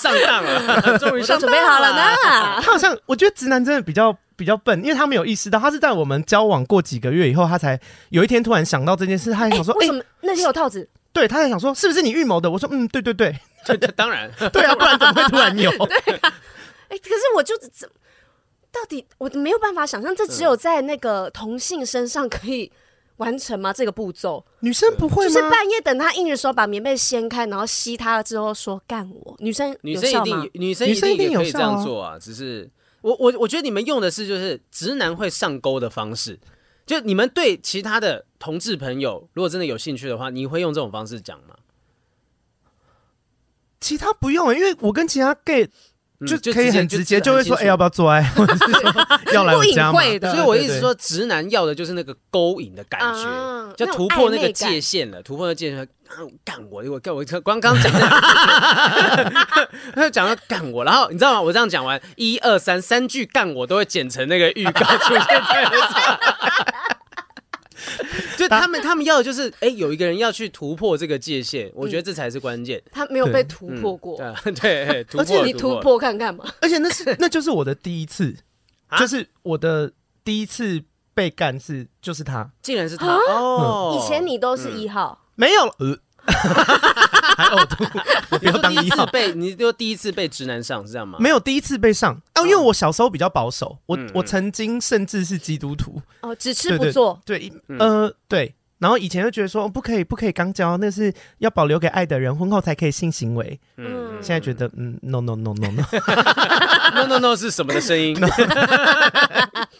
上当了，终于上准备好了呢。他好像，我觉得直男真的比较比较笨，因为他没有意识到，他是在我们交往过几个月以后，他才有一天突然想到这件事，他还想说，为什么那天有套子？对，他在想说，是不是你预谋的？我说，嗯，对对对，对，当然，对啊，不然怎么会突然有？对啊，哎，可是我就怎，到底我没有办法想象，这只有在那个同性身上可以。完成吗？这个步骤，女生不会吗？就是半夜等他硬的时候，把棉被掀开，然后吸他了之后说干我。女生女生一定女生一定也可以这样做啊。只是我我我觉得你们用的是就是直男会上钩的方式，就你们对其他的同志朋友，如果真的有兴趣的话，你会用这种方式讲吗？其他不用，因为我跟其他 gay。就可以很直接，就会说，哎，要不要做爱？或者是说 要来我家吗？所以我一直说，直男要的就是那个勾引的感觉，就突破那个界限了，突破那界限，干我，我干我，刚刚讲的，他 就讲到干我，然后你知道吗？我这样讲完，一二三，三句干我都会剪成那个预告出现在 就他们，他们要的就是，哎、欸，有一个人要去突破这个界限，嗯、我觉得这才是关键。他没有被突破过，嗯、对，对，突破，而且你突破看看嘛。而且那是，那就是我的第一次，啊、就是我的第一次被干是，就是他，竟然是他哦。以前你都是一号，嗯、没有。呃 还呕吐！我不要当一次被，你就第一次被直男上是这样吗？没有第一次被上。哦，因为我小时候比较保守，我我曾经甚至是基督徒。哦，只吃不做，对，呃，对，然后以前就觉得说不可以，不可以刚交，那是要保留给爱的人，婚后才可以性行为。嗯，现在觉得嗯，no no no no no no no no 是什么的声音？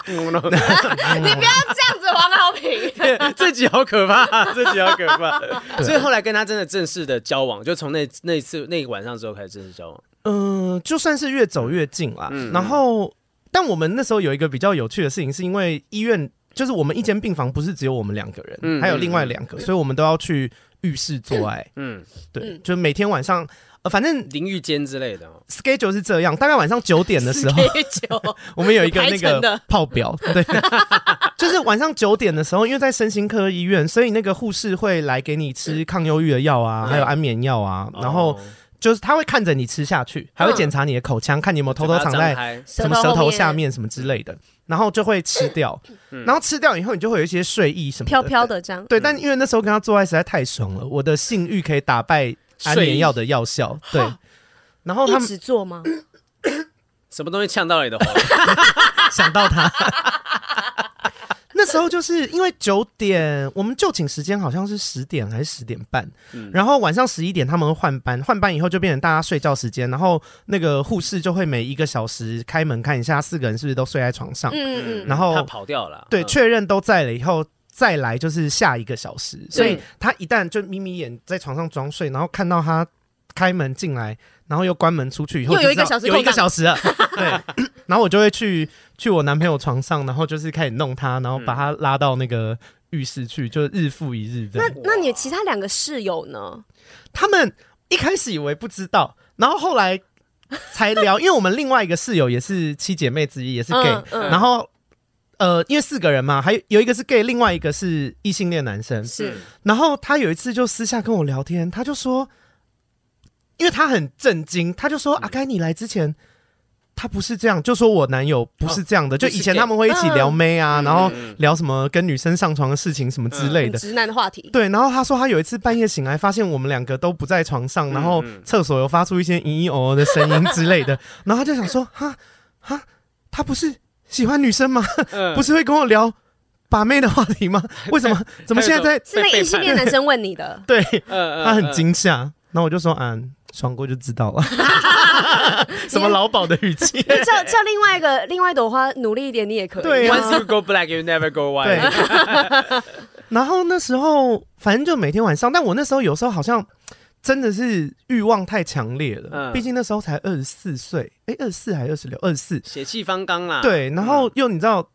你不要这样子，王豪平，自己好可怕，自己好可怕。所以后来跟他真的正式的交往，就从那那次那个晚上之后开始正式交往。嗯，就算是越走越近啦。然后，但我们那时候有一个比较有趣的事情，是因为医院就是我们一间病房不是只有我们两个人，还有另外两个，所以我们都要去浴室做爱。嗯，对，就每天晚上。呃，反正淋浴间之类的，schedule 是这样，大概晚上九点的时候，我们有一个那个泡表，对，就是晚上九点的时候，因为在身心科医院，所以那个护士会来给你吃抗忧郁的药啊，还有安眠药啊，然后就是他会看着你吃下去，还会检查你的口腔，看你有没有偷偷藏在什么舌头下面什么之类的，然后就会吃掉，然后吃掉以后，你就会有一些睡意什么飘飘的这样，对，但因为那时候跟他做爱实在太爽了，我的性欲可以打败。安眠药的药效，对，然后他们一直做吗？什么东西呛到你的喉？想到他，那时候就是因为九点，我们就寝时间好像是十点还是十点半，嗯、然后晚上十一点他们会换班，换班以后就变成大家睡觉时间，然后那个护士就会每一个小时开门看一下四个人是不是都睡在床上，嗯嗯，然后他跑掉了，对，确认都在了以后。再来就是下一个小时，所以他一旦就眯眯眼在床上装睡，然后看到他开门进来，然后又关门出去以后，又有一个小时，有一个小时了，对，然后我就会去去我男朋友床上，然后就是开始弄他，然后把他拉到那个浴室去，就日复一日这样。那那你其他两个室友呢？他们一开始以为不知道，然后后来才聊，因为我们另外一个室友也是七姐妹之一，也是 gay，嗯嗯、然后。呃，因为四个人嘛，还有有一个是 gay，另外一个是异性恋男生。是，然后他有一次就私下跟我聊天，他就说，因为他很震惊，他就说：“阿该、你来之前，他不是这样，就说我男友不是这样的，哦、就以前他们会一起聊妹啊，嗯、然后聊什么跟女生上床的事情什么之类的、嗯、直男的话题。对，然后他说他有一次半夜醒来，发现我们两个都不在床上，然后厕所又发出一些嘤嘤哦哦的声音之类的，然后他就想说：哈哈，他不是。”喜欢女生吗？嗯、不是会跟我聊把妹的话题吗？为什么？怎么现在在？是那异性恋男生问你的？对，他很惊吓。然后我就说啊，爽过就知道了。什么劳保的语气？叫叫另外一个另外一朵花努力一点，你也可以。对，Once you go black, you never go white。对。然后那时候反正就每天晚上，但我那时候有时候好像真的是欲望太强烈了。嗯。毕竟那时候才二十四岁，哎，二十四还是二十六？二十四，血气方刚啦。对，然后又你知道，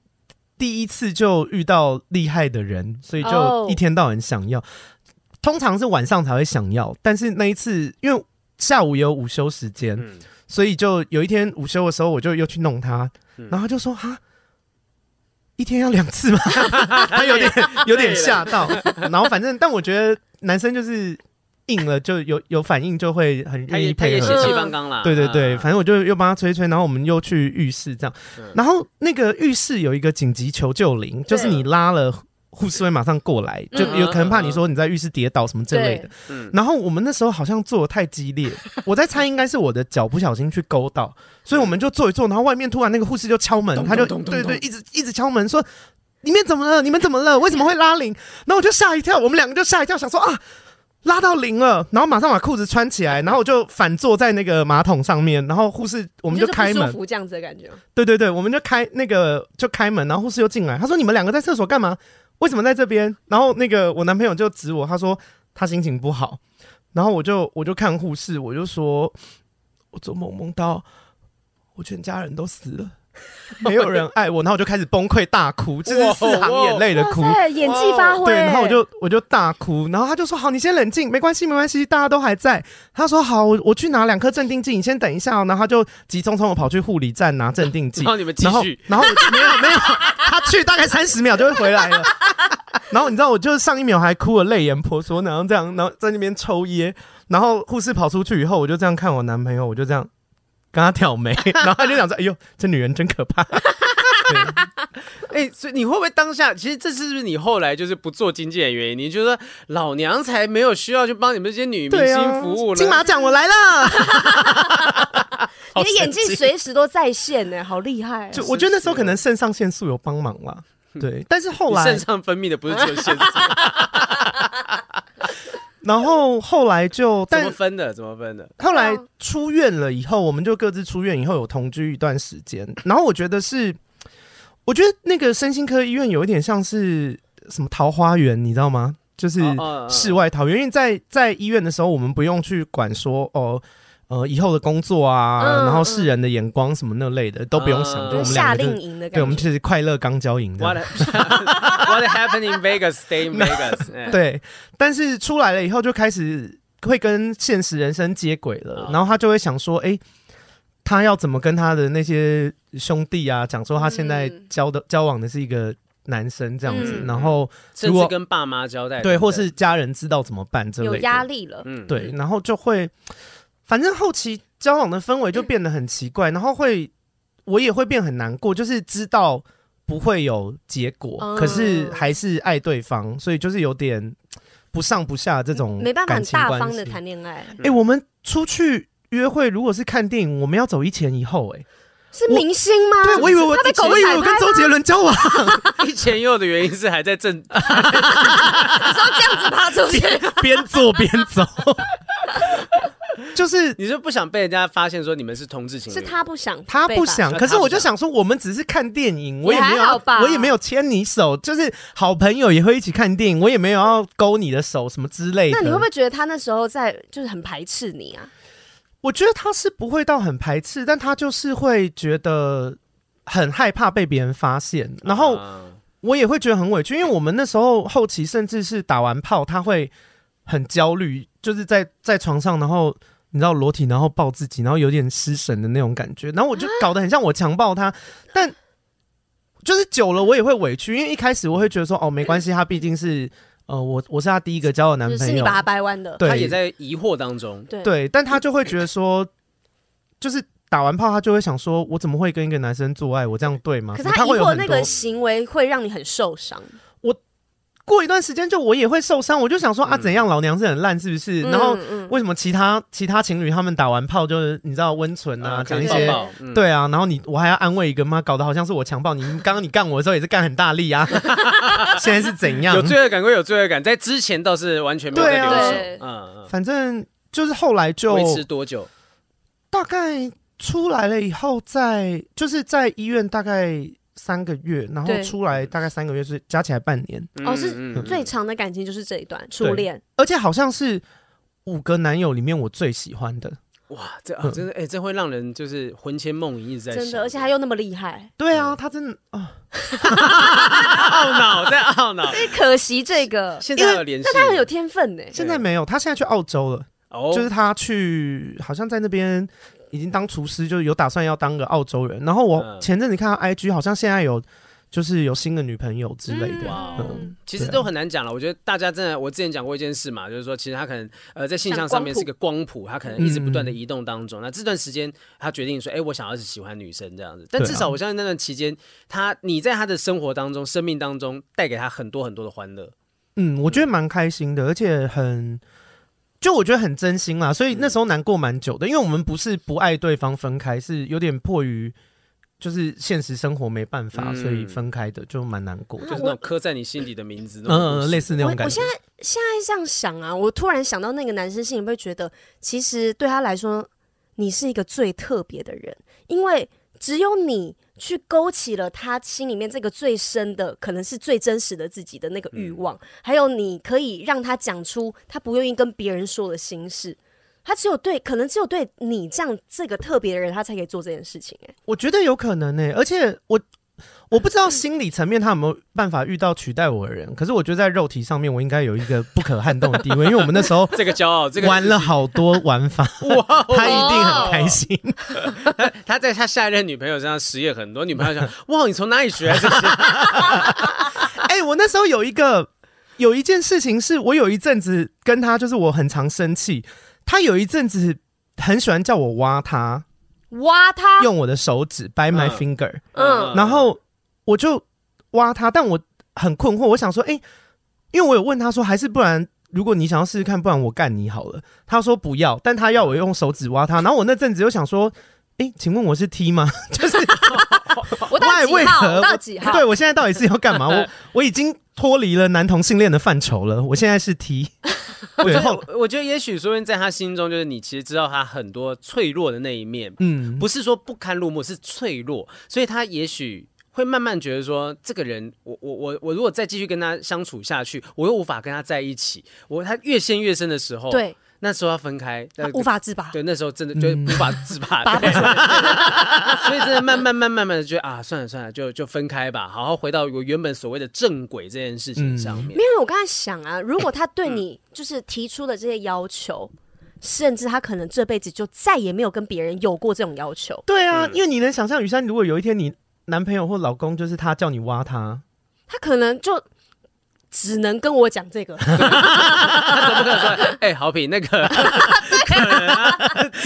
第一次就遇到厉害的人，所以就一天到晚想要。通常是晚上才会想要，但是那一次因为。下午也有午休时间，嗯、所以就有一天午休的时候，我就又去弄他，嗯、然后他就说：“哈，一天要两次吗？” 他有点有点吓到。然后反正，但我觉得男生就是硬了就有有反应，就会很愿意配合。血气方刚啦。对对对，反正我就又帮他吹吹，然后我们又去浴室这样。然后那个浴室有一个紧急求救铃，就是你拉了。护士会马上过来，就有可能怕你说你在浴室跌倒什么之类的。然后我们那时候好像做的太激烈，我在猜应该是我的脚不小心去勾到，所以我们就坐一坐，然后外面突然那个护士就敲门，他就对对一直一直敲门说里面怎么了？你们怎么了？为什么会拉铃？然后我就吓一跳，我们两个就吓一跳，想说啊拉到铃了，然后马上把裤子穿起来，然后我就反坐在那个马桶上面，然后护士我们就开门，这样子的感觉。对对对，我们就开那个就开门，然后护士又进来，他说你们两个在厕所干嘛？为什么在这边？然后那个我男朋友就指我，他说他心情不好，然后我就我就看护士，我就说，我做梦梦到我全家人都死了。没有人爱我，然后我就开始崩溃大哭，就是四行眼泪的哭，演技发挥。对，然后我就我就大哭，然后他就说：“好，你先冷静，没关系，没关系，大家都还在。”他说：“好，我我去拿两颗镇定剂，你先等一下哦。”然后他就急匆匆的跑去护理站拿镇定剂，然后你们继续，然后没有没有，他去大概三十秒就会回来了。然后你知道，我就是上一秒还哭的泪眼婆娑，然后这样，然后在那边抽噎，然后护士跑出去以后，我就这样看我男朋友，我就这样。跟他挑眉，然后他就想说：“哎呦，这女人真可怕。”哎，所以你会不会当下？其实这是不是你后来就是不做经纪人的原因？你觉得老娘才没有需要去帮你们这些女明星服务呢？金马奖我来了，你的演技随时都在线呢，好厉害！就我觉得那时候可能肾上腺素有帮忙啦。对，但是后来肾上分泌的不是只有腺素。然后后来就怎么分的？怎么分的？后来出院了以后，我们就各自出院以后有同居一段时间。然后我觉得是，我觉得那个身心科医院有一点像是什么桃花源，你知道吗？就是世外桃源。因为在在医院的时候，我们不用去管说哦。呃，以后的工作啊，嗯、然后世人的眼光什么那类的、嗯、都不用想，就我们两个就，对，我们就是快乐刚交营的。What, what happened in Vegas, stay in Vegas。对，但是出来了以后就开始会跟现实人生接轨了，嗯、然后他就会想说，哎，他要怎么跟他的那些兄弟啊讲说他现在交的、嗯、交往的是一个男生这样子，嗯、然后如果跟爸妈交代，对，或是家人知道怎么办之类的，有压力了，嗯，对，然后就会。反正后期交往的氛围就变得很奇怪，然后会我也会变很难过，就是知道不会有结果，可是还是爱对方，所以就是有点不上不下这种没办法很大方的谈恋爱。哎，我们出去约会，如果是看电影，我们要走一前一后。哎，是明星吗？对，我以为我我以为我跟周杰伦交往，一前一后的原因是还在正，你说这样子爬出去，边做边走。就是你是不想被人家发现说你们是同志情侣？是他不想，他不想。可是我就想说，我们只是看电影，我也没有，我也没有牵你手，就是好朋友也会一起看电影，我也没有要勾你的手什么之类的。那你会不会觉得他那时候在就是很排斥你啊？我觉得他是不会到很排斥，但他就是会觉得很害怕被别人发现，然后我也会觉得很委屈，因为我们那时候后期甚至是打完炮，他会很焦虑。就是在在床上，然后你知道裸体，然后抱自己，然后有点失神的那种感觉，然后我就搞得很像我强暴他，但就是久了我也会委屈，因为一开始我会觉得说哦没关系，他毕竟是呃我我是他第一个交的男朋友，是你把他掰弯的，对他也在疑惑当中，对，对，但他就会觉得说，就是打完炮他就会想说，我怎么会跟一个男生做爱，我这样对吗？可是他疑惑那个行为会让你很受伤。过一段时间就我也会受伤，我就想说啊，怎样老娘是很烂是不是？然后为什么其他其他情侣他们打完炮就是你知道温存啊，讲一些对啊，然后你我还要安慰一个妈，搞得好像是我强暴你。刚刚你干我的时候也是干很大力啊，现在是怎样？有罪恶感归有罪恶感，在之前倒是完全没有在流手。嗯嗯，反正就是后来就维持多久？大概出来了以后，在就是在医院大概。三个月，然后出来大概三个月，是加起来半年。哦，是最长的感情就是这一段初恋，而且好像是五个男友里面我最喜欢的。哇，这啊，真的哎，这会让人就是魂牵梦萦，一直在真的，而且他又那么厉害。对啊，他真的啊，懊恼在懊恼。可惜这个现在有联系，但他很有天分呢。现在没有，他现在去澳洲了。哦，就是他去，好像在那边。已经当厨师，就有打算要当个澳洲人。然后我前阵子看到 IG，好像现在有就是有新的女朋友之类的。哇，其实都很难讲了。我觉得大家真的，我之前讲过一件事嘛，就是说其实他可能呃在性向上面是个光谱，他可能一直不断的移动当中。那这段时间他决定说，哎，我想要是喜欢女生这样子。但至少我相信那段期间，他你在他的生活当中、生命当中带给他很多很多的欢乐。嗯，我觉得蛮开心的，而且很。就我觉得很真心啦，所以那时候难过蛮久的，因为我们不是不爱对方分开，是有点迫于就是现实生活没办法，所以分开的，就蛮难过，就是那种刻在你心底的名字，嗯，类似那种感觉。我现在现在这样想啊，我突然想到那个男生心里会觉得，其实对他来说，你是一个最特别的人，因为只有你。去勾起了他心里面这个最深的，可能是最真实的自己的那个欲望，嗯、还有你可以让他讲出他不愿意跟别人说的心事，他只有对，可能只有对你这样这个特别的人，他才可以做这件事情。哎，我觉得有可能呢，而且我。我不知道心理层面他有没有办法遇到取代我的人，可是我觉得在肉体上面我应该有一个不可撼动的地位，因为我们那时候 这个骄傲，这个玩了好多玩法，哇，他一定很开心。他在他下一任女朋友身上实验很多，女朋友想，哇，你从哪里学来这些？哎，我那时候有一个有一件事情是我有一阵子跟他，就是我很常生气，他有一阵子很喜欢叫我挖他。挖他，用我的手指掰 my finger，嗯，然后我就挖他，但我很困惑，我想说，哎、欸，因为我有问他说，还是不然，如果你想要试试看，不然我干你好了。他说不要，但他要我用手指挖他，然后我那阵子又想说，哎、欸，请问我是 T 吗？就是 我到几号？我到几号？对，我现在到底是要干嘛？我 我已经脱离了男同性恋的范畴了，我现在是 T。我觉得，我觉得也许说明在他心中，就是你其实知道他很多脆弱的那一面，嗯，不是说不堪入目，是脆弱，所以他也许会慢慢觉得说，这个人，我我我我如果再继续跟他相处下去，我又无法跟他在一起，我他越陷越深的时候，对。那时候要分开，无法自拔。对，那时候真的就无法自拔，所以真的慢慢慢慢慢的就啊，算了算了，就就分开吧，好好回到我原本所谓的正轨这件事情上面。因为我刚才想啊，如果他对你就是提出的这些要求，甚至他可能这辈子就再也没有跟别人有过这种要求。对啊，因为你能想象，雨山，如果有一天你男朋友或老公就是他叫你挖他，他可能就。只能跟我讲这个，他怎么可能说？哎、欸，好比那个，可能啊，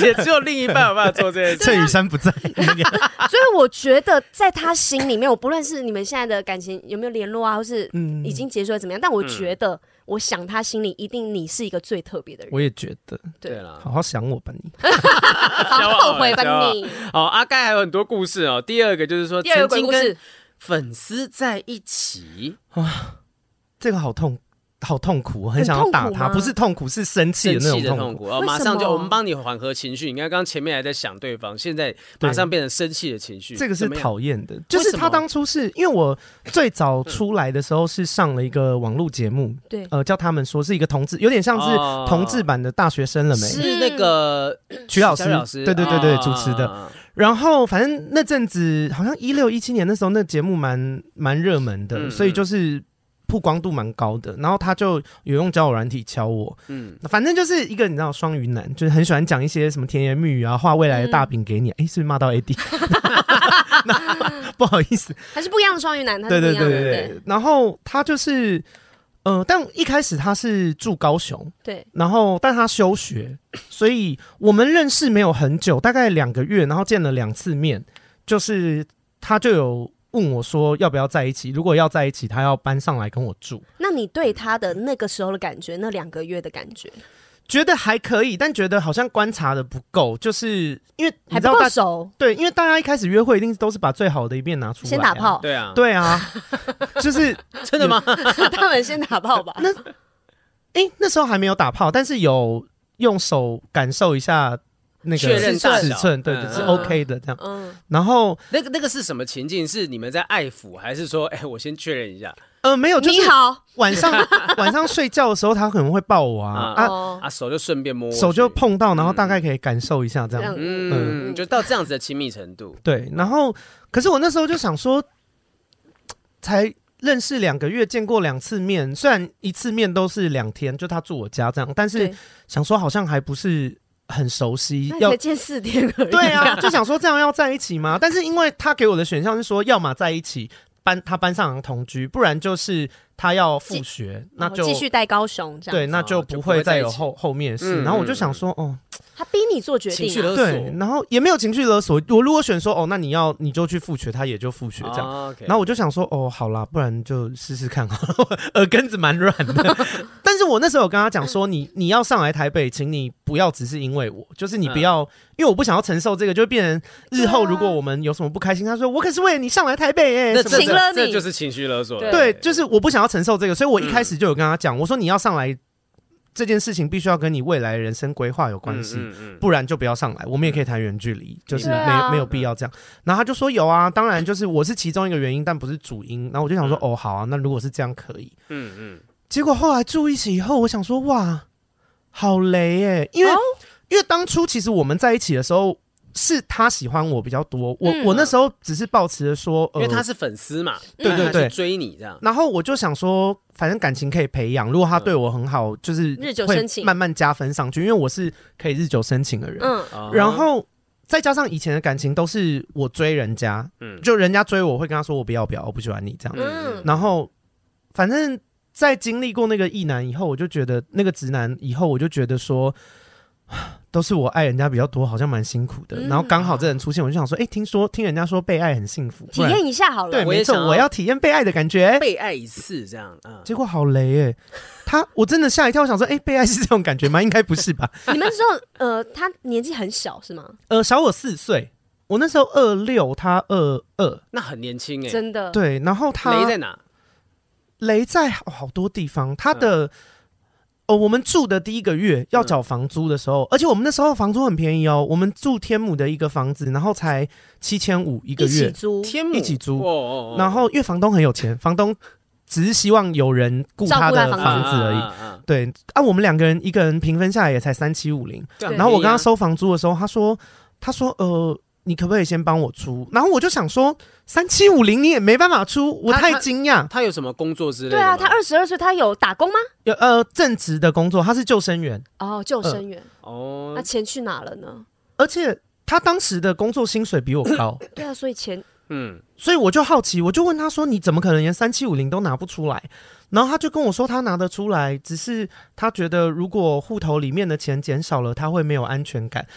也只有另一半有办法做这件事。陈雨山不在，所以我觉得在他心里面，我不论是你们现在的感情有没有联络啊，或是已经结束了怎么样，但我觉得，我想他心里一定你是一个最特别的人。我也觉得，对了，好好想我吧你，好后悔吧你。哦，阿盖还有很多故事哦。第二个就是说，曾经跟粉丝在一起啊。这个好痛，好痛苦，我很想要打他，不是痛苦，是生气的那种痛苦。哦，马上就我们帮你缓和情绪。你看，刚刚前面还在想对方，现在马上变成生气的情绪，这个是讨厌的。就是他当初是因为我最早出来的时候是上了一个网络节目，对，呃，叫他们说是一个同志，有点像是同志版的大学生了没？是那个曲老师，老师，对对对对，主持的。然后反正那阵子好像一六一七年那时候，那节目蛮蛮热门的，所以就是。曝光度蛮高的，然后他就有用交友软体敲我，嗯，反正就是一个你知道双鱼男，就是很喜欢讲一些什么甜言蜜语啊，画未来的大饼给你，哎、嗯，是不是骂到 AD？不好意思，还是不一样的双鱼男，他对对对对对。然后他就是，呃，但一开始他是住高雄，对，然后但他休学，所以我们认识没有很久，大概两个月，然后见了两次面，就是他就有。问我说要不要在一起，如果要在一起，他要搬上来跟我住。那你对他的那个时候的感觉，那两个月的感觉？觉得还可以，但觉得好像观察的不够，就是因为还不够熟。对，因为大家一开始约会一定都是把最好的一面拿出来，先打炮。对啊，对啊，就是真的吗？他们先打炮吧。那，哎，那时候还没有打炮，但是有用手感受一下那个尺寸，尺寸，对，是 OK 的这样。嗯，然后那个那个是什么情境？是你们在爱抚，还是说，哎，我先确认一下？呃，没有，就是你好。晚上 晚上睡觉的时候，他可能会抱我啊啊啊，手就顺便摸，手就碰到，然后大概可以感受一下这样，嗯，就到这样子的亲密程度。对，然后可是我那时候就想说，才认识两个月，见过两次面，虽然一次面都是两天，就他住我家这样，但是想说好像还不是很熟悉，要见四天而已。对啊，就想说这样要在一起吗？但是因为他给我的选项是说，要么在一起。搬他搬上同居，不然就是他要复学，那就继续带高雄这样。对，那就不会再有后后面事。然后我就想说，哦，他逼你做决定，对，然后也没有情绪勒索。我如果选说，哦，那你要你就去复学，他也就复学这样。然后我就想说，哦，好啦，不然就试试看。耳根子蛮软的，但是我那时候有跟他讲说，你你要上来台北，请你不要只是因为我，就是你不要。因为我不想要承受这个，就变成日后如果我们有什么不开心，他说我可是为了你上来台北哎，请了你，这就是情绪勒索。对，就是我不想要承受这个，所以我一开始就有跟他讲，我说你要上来这件事情必须要跟你未来人生规划有关系，不然就不要上来。我们也可以谈远距离，就是没没有必要这样。然后他就说有啊，当然就是我是其中一个原因，但不是主因。然后我就想说哦好啊，那如果是这样可以。嗯嗯。结果后来住一起以后，我想说哇，好雷哎，因为。因为当初其实我们在一起的时候，是他喜欢我比较多。我我那时候只是抱持着说，因为他是粉丝嘛，对对对，追你这样。然后我就想说，反正感情可以培养，如果他对我很好，就是日久生情，慢慢加分上去。因为我是可以日久生情的人，嗯。然后再加上以前的感情都是我追人家，嗯，就人家追我会跟他说我不要不要，我不喜欢你这样。嗯。然后反正在经历过那个异男以后，我就觉得那个直男以后，我就觉得说。都是我爱人家比较多，好像蛮辛苦的。嗯、然后刚好这人出现，我就想说，哎、欸，听说听人家说被爱很幸福，体验一下好了。对，没错，我要体验被爱的感觉，被爱一次这样。嗯，结果好雷哎、欸，他我真的吓一跳，我想说，哎、欸，被爱是这种感觉吗？应该不是吧？你们那时候呃，他年纪很小是吗？呃，小我四岁，我那时候二六，他二二，那很年轻哎、欸，真的。对，然后他雷在哪？雷在好，好多地方，他的。嗯哦，我们住的第一个月要缴房租的时候，而且我们那时候房租很便宜哦，我们住天母的一个房子，然后才七千五一个月，一起租，天母？一起租，然后因为房东很有钱，房东只是希望有人顾他的房子而已，对，啊，我们两个人一个人平分下来也才三七五零，然后我跟他收房租的时候，他说，他说，呃。你可不可以先帮我出？然后我就想说，三七五零你也没办法出，我太惊讶。他有什么工作之类的？对啊，他二十二岁，他有打工吗？有呃，正职的工作，他是救生员。哦，救生员。哦，那钱去哪了呢？而且他当时的工作薪水比我高。对啊，所以钱，嗯，所以我就好奇，我就问他说：“你怎么可能连三七五零都拿不出来？”然后他就跟我说：“他拿得出来，只是他觉得如果户头里面的钱减少了，他会没有安全感。”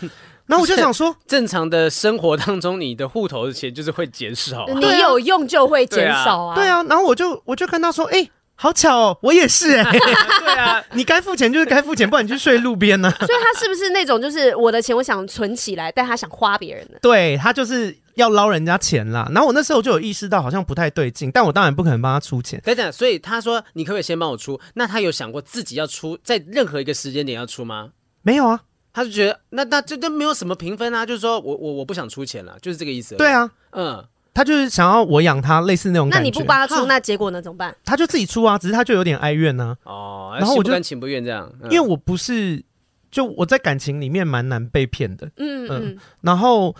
然后我就想说，正常的生活当中，你的户头的钱就是会减少，你有用就会减少啊。对啊，然后我就我就跟他说，哎，好巧哦，我也是哎。对啊，你该付钱就是该付钱，不然你去睡路边呢。所以他是不是那种就是我的钱我想存起来，但他想花别人的？对，他就是要捞人家钱啦。然后我那时候就有意识到好像不太对劲，但我当然不可能帮他出钱。等等，所以他说你可不可以先帮我出？那他有想过自己要出在任何一个时间点要出吗？没有啊。他就觉得那那这都没有什么评分啊，就是说我我我不想出钱了，就是这个意思。对啊，嗯，他就是想要我养他，类似那种感觉。那你不帮他出，那结果呢？怎么办？他就自己出啊，只是他就有点哀怨呢。哦，然后我就心不甘情不愿这样，因为我不是就我在感情里面蛮难被骗的。嗯嗯，然后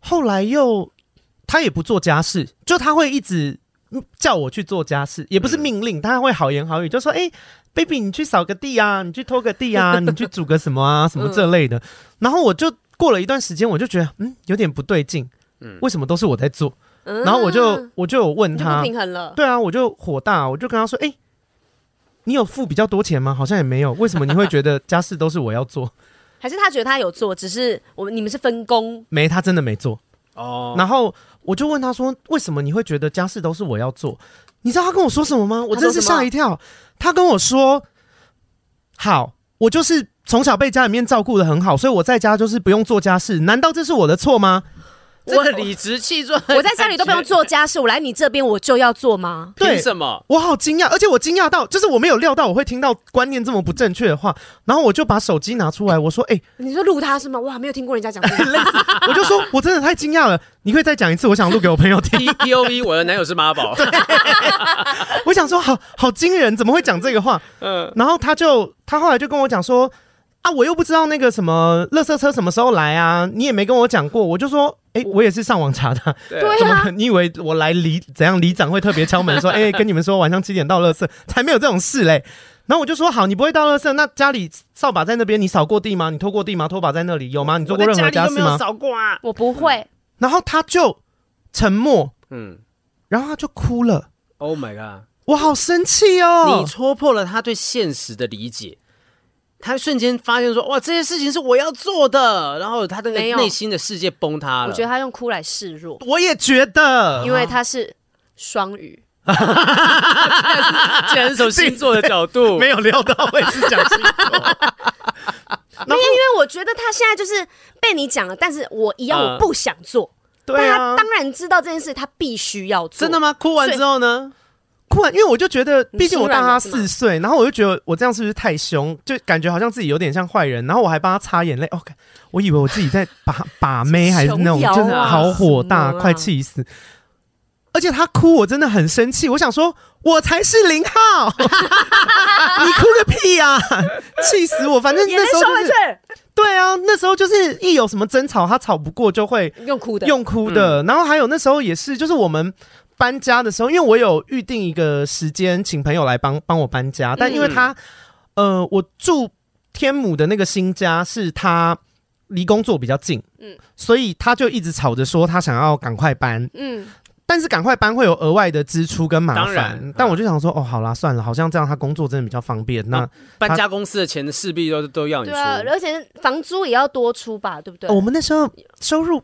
后来又他也不做家事，就他会一直叫我去做家事，也不是命令，他会好言好语，就说哎。baby，你去扫个地啊，你去拖个地啊，你去煮个什么啊，什么这类的。然后我就过了一段时间，我就觉得嗯有点不对劲，嗯，为什么都是我在做？然后我就我就有问他，平衡了。对啊，我就火大，我就跟他说，哎，你有付比较多钱吗？好像也没有，为什么你会觉得家事都是我要做？还是他觉得他有做，只是我们你们是分工？没，他真的没做哦。然后我就问他说：“为什么你会觉得家事都是我要做？”你知道他跟我说什么吗？我真是吓一跳。他跟我说：“好，我就是从小被家里面照顾的很好，所以我在家就是不用做家事。难道这是我的错吗？”我理直气壮，我在家里都不用做家事，我来你这边我就要做吗？凭什么？我好惊讶，而且我惊讶到，就是我没有料到我会听到观念这么不正确的话，然后我就把手机拿出来，我说：“哎、欸，你说录他是吗？哇，没有听过人家讲这个，我就说我真的太惊讶了，你可以再讲一次，我想录给我朋友听。P O V，我的男友是妈宝，我想说好好惊人，怎么会讲这个话？嗯，然后他就他后来就跟我讲说。啊！我又不知道那个什么垃圾车什么时候来啊！你也没跟我讲过，我就说，哎、欸，我也是上网查的。对啊，怎么？你以为我来里怎样里长会特别敲门说，哎、欸，跟你们说晚上七点到垃圾，才没有这种事嘞。然后我就说，好，你不会到垃圾，那家里扫把在那边，你扫过地吗？你拖过地吗？拖把在那里有吗？你做过任何家事吗？扫过啊，我不会。然后他就沉默，嗯，然后他就哭了。Oh my god！我好生气哦！你戳破了他对现实的理解。他瞬间发现说：“哇，这些事情是我要做的。”然后他的内心的世界崩塌了。我觉得他用哭来示弱。我也觉得，因为他是双鱼。既然是从星座的角度，没有料到会是讲星座。因为因为我觉得他现在就是被你讲了，但是我一样我不想做。对、嗯、他当然知道这件事，他必须要做。真的吗？哭完之后呢？突然，因为我就觉得，毕竟我大他四岁，然后我就觉得我这样是不是太凶？就感觉好像自己有点像坏人，然后我还帮他擦眼泪。OK，我以为我自己在把 把妹，还是那种就是好火大，快气死！而且他哭，我真的很生气。我想说，我才是零号，你哭个屁呀！气死我！反正那时候就是对啊，那时候就是一有什么争吵，他吵不过就会用哭的，用哭的。然后还有那时候也是，就是我们。搬家的时候，因为我有预定一个时间，请朋友来帮帮我搬家。但因为他，嗯、呃，我住天母的那个新家是他离工作比较近，嗯，所以他就一直吵着说他想要赶快搬，嗯，但是赶快搬会有额外的支出跟麻烦。但我就想说，哦，好啦，算了，好像这样他工作真的比较方便。那、啊、搬家公司的钱势必都都要你出，对啊，而且房租也要多出吧，对不对？我们那时候收入。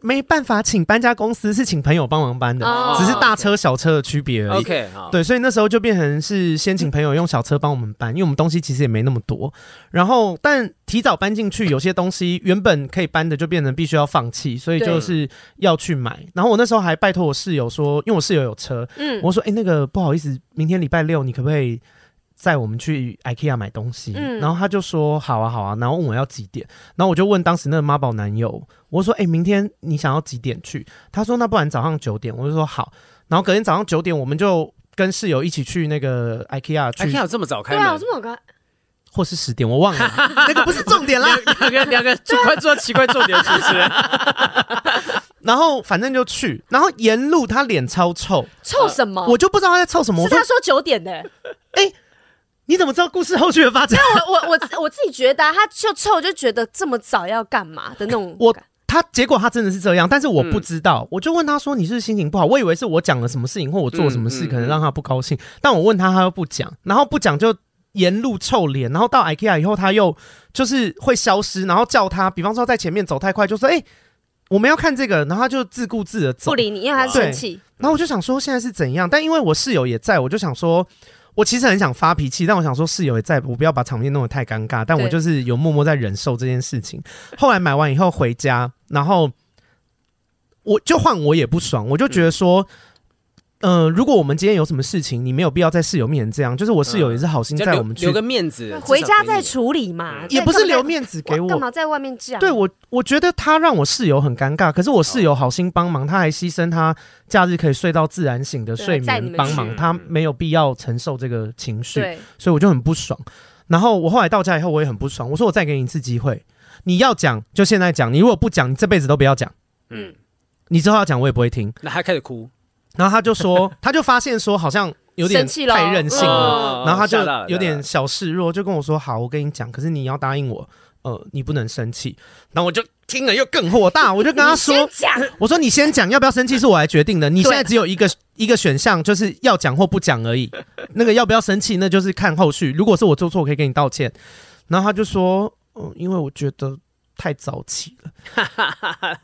没办法请搬家公司，是请朋友帮忙搬的，oh, 只是大车小车的区别而已。OK，对，所以那时候就变成是先请朋友用小车帮我们搬，因为我们东西其实也没那么多。然后，但提早搬进去，有些东西原本可以搬的，就变成必须要放弃，所以就是要去买。然后我那时候还拜托我室友说，因为我室友有车，嗯，我说，哎、欸，那个不好意思，明天礼拜六你可不可以？载我们去 IKEA 买东西，嗯、然后他就说好啊好啊，然后问我要几点，然后我就问当时那个妈宝男友，我说哎、欸，明天你想要几点去？他说那不然早上九点，我就说好，然后隔天早上九点我们就跟室友一起去那个 IKEA 去，IKEA 这么早开门？对啊，这么早开，或是十点我忘了，那个不是重点啦，两个两个就快做奇怪重点主持人，然后反正就去，然后沿路他脸超臭，臭什么？我就不知道他在臭什么，是他说九点的、欸，哎、欸。你怎么知道故事后续的发展？我我我我自己觉得、啊，他就臭，就觉得这么早要干嘛的那种。我他结果他真的是这样，但是我不知道，嗯、我就问他说：“你是，是心情不好？”我以为是我讲了什么事情，或我做了什么事，可能让他不高兴。嗯嗯嗯、但我问他，他又不讲，然后不讲就沿路臭脸，然后到 IKEA 以后，他又就是会消失，然后叫他，比方说在前面走太快，就说：“哎、欸，我们要看这个。”然后他就自顾自的走，不理你，因为他生气。然后我就想说现在是怎样？但因为我室友也在，我就想说。我其实很想发脾气，但我想说室友也在，我不要把场面弄得太尴尬。但我就是有默默在忍受这件事情。后来买完以后回家，然后我就换我也不爽，我就觉得说。嗯、呃，如果我们今天有什么事情，你没有必要在室友面前这样。就是我室友也是好心在我们去、嗯、留个面子，回家再处理嘛，也不是留面子给我。干嘛在外面这样？对我，我觉得他让我室友很尴尬。可是我室友好心帮忙，他还牺牲他假日可以睡到自然醒的睡眠帮忙，他没有必要承受这个情绪。所以我就很不爽。然后我后来到家以后，我也很不爽。我说我再给你一次机会，你要讲就现在讲，你如果不讲，你这辈子都不要讲。嗯，你之后要讲，我也不会听。那他开始哭。然后他就说，他就发现说好像有点太任性了，然后他就有点小示弱，就跟我说：“好，我跟你讲，可是你要答应我，呃，你不能生气。”然后我就听了又更火大，我就跟他说：“我说你先讲，要不要生气是我来决定的。你现在只有一个一个选项，就是要讲或不讲而已。那个要不要生气，那就是看后续。如果是我做错，我可以给你道歉。”然后他就说：“嗯，因为我觉得。”太早起了，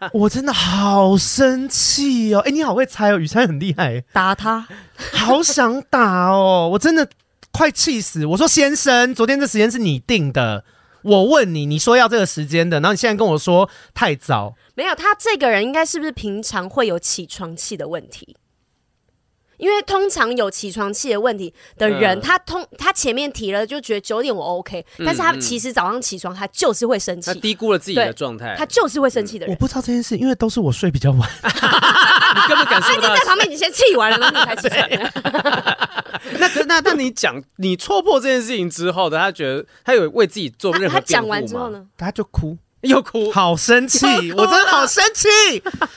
我真的好生气哦！哎，你好会猜哦，雨山很厉害，打他，好想打哦！我真的快气死！我说先生，昨天这时间是你定的，我问你，你说要这个时间的，然后你现在跟我说太早，没有，他这个人应该是不是平常会有起床气的问题？因为通常有起床气的问题的人，嗯、他通他前面提了就觉得九点我 OK，嗯、但是他其实早上起床他就是会生气，他低估了自己的状态，他就是会生气的人、嗯。我不知道这件事，因为都是我睡比较晚，你根本感受不到。他已经在旁边，你先气完了，然后你才起床。那那那你讲你戳破这件事情之后的，他觉得他有为自己做任何辩护吗？他讲完之后呢，他就哭。又哭，好生气，我真的好生气。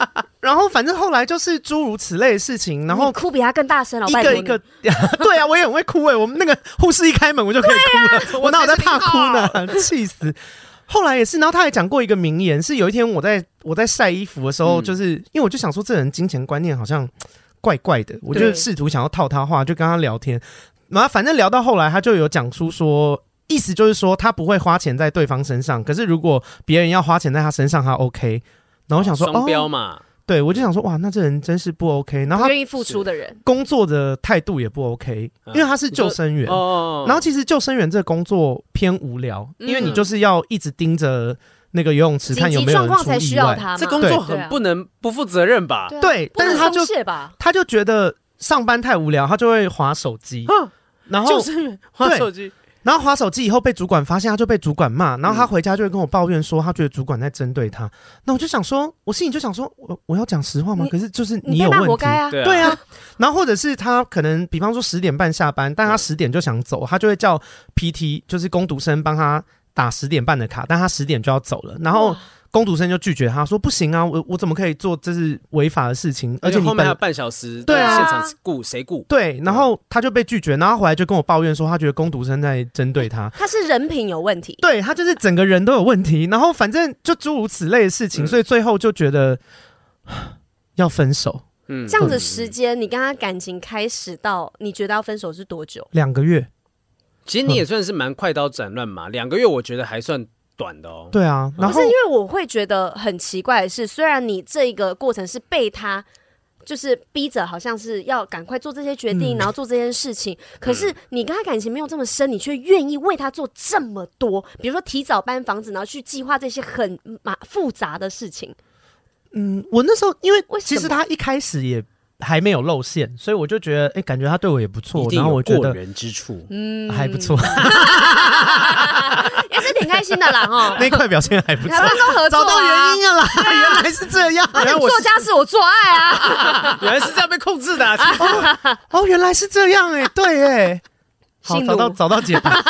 然后反正后来就是诸如此类的事情，然后哭比他更大声，一个一个，对啊，我也很会哭哎。我们那个护士一开门，我就可以哭了，我哪有在怕哭呢？气死！后来也是，然后他还讲过一个名言，是有一天我在我在晒衣服的时候，就是因为我就想说这人金钱观念好像怪怪的，我就试图想要套他话，就跟他聊天。然后反正聊到后来，他就有讲出说。意思就是说，他不会花钱在对方身上，可是如果别人要花钱在他身上，他 OK。然后我想说，双标嘛，哦，对，我就想说，哇，那这人真是不 OK。然后他愿意付出的人，工作的态度也不 OK，因为他是救生员。哦，然后其实救生员这个工作偏无聊，因为你就是要一直盯着那个游泳池看有没有人出意外。这工作很不能不负责任吧？对，但是他就他就觉得上班太无聊，他就会划手机。然后救生员划手机。然后划手机以后被主管发现，他就被主管骂。然后他回家就会跟我抱怨说，他觉得主管在针对他。那我就想说，我心里就想说，我我要讲实话吗？可是就是你有问题，啊对啊。然后或者是他可能，比方说十点半下班，但他十点就想走，他就会叫 PT，就是工读生帮他打十点半的卡，但他十点就要走了。然后。工读生就拒绝他说：“不行啊，我我怎么可以做这是违法的事情？而且你后面还有半小时，对啊，现场雇谁雇？对，然后他就被拒绝，然后回来就跟我抱怨说，他觉得工读生在针对他，他是人品有问题，对他就是整个人都有问题，然后反正就诸如此类的事情，所以最后就觉得要分手。嗯，这样子时间，你跟他感情开始到你觉得要分手是多久？两个月。其实你也算是蛮快刀斩乱麻，两个月我觉得还算。”短的哦，对啊，然后是因为我会觉得很奇怪的是，虽然你这个过程是被他就是逼着，好像是要赶快做这些决定，嗯、然后做这件事情，可是你跟他感情没有这么深，你却愿意为他做这么多，比如说提早搬房子，然后去计划这些很麻复杂的事情。嗯，我那时候因为其实他一开始也还没有露馅，所以我就觉得，哎、欸，感觉他对我也不错，然后我觉得过人之处，嗯，还不错。也是挺开心的啦，哦，那块表现还不错，台湾都合作，找到原因了啦，原来是这样，原来我做家事，我做爱啊，原来是这样被控制的，哦，原来是这样，哎，对，哎，好，找到找到解答，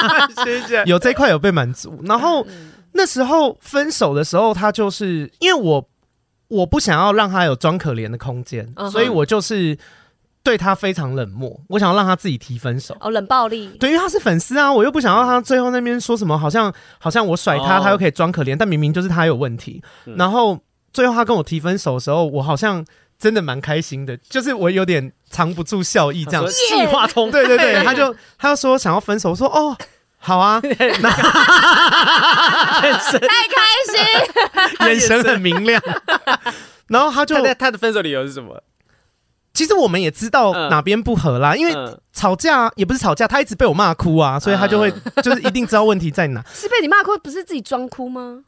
谢谢，有这块有被满足，然后那时候分手的时候，他就是因为我我不想要让他有装可怜的空间，所以我就是。对他非常冷漠，我想要让他自己提分手。哦，冷暴力。对，因为他是粉丝啊，我又不想要他最后那边说什么，好像好像我甩他，哦、他又可以装可怜，但明明就是他有问题。嗯、然后最后他跟我提分手的时候，我好像真的蛮开心的，就是我有点藏不住笑意，这样计划通。对对对，他就他就说想要分手，我说哦，好啊，那太开心，眼神很明亮。然后他就他，他的分手理由是什么？其实我们也知道哪边不合啦，因为吵架也不是吵架，他一直被我骂哭啊，所以他就会就是一定知道问题在哪。是被你骂哭，不是自己装哭吗？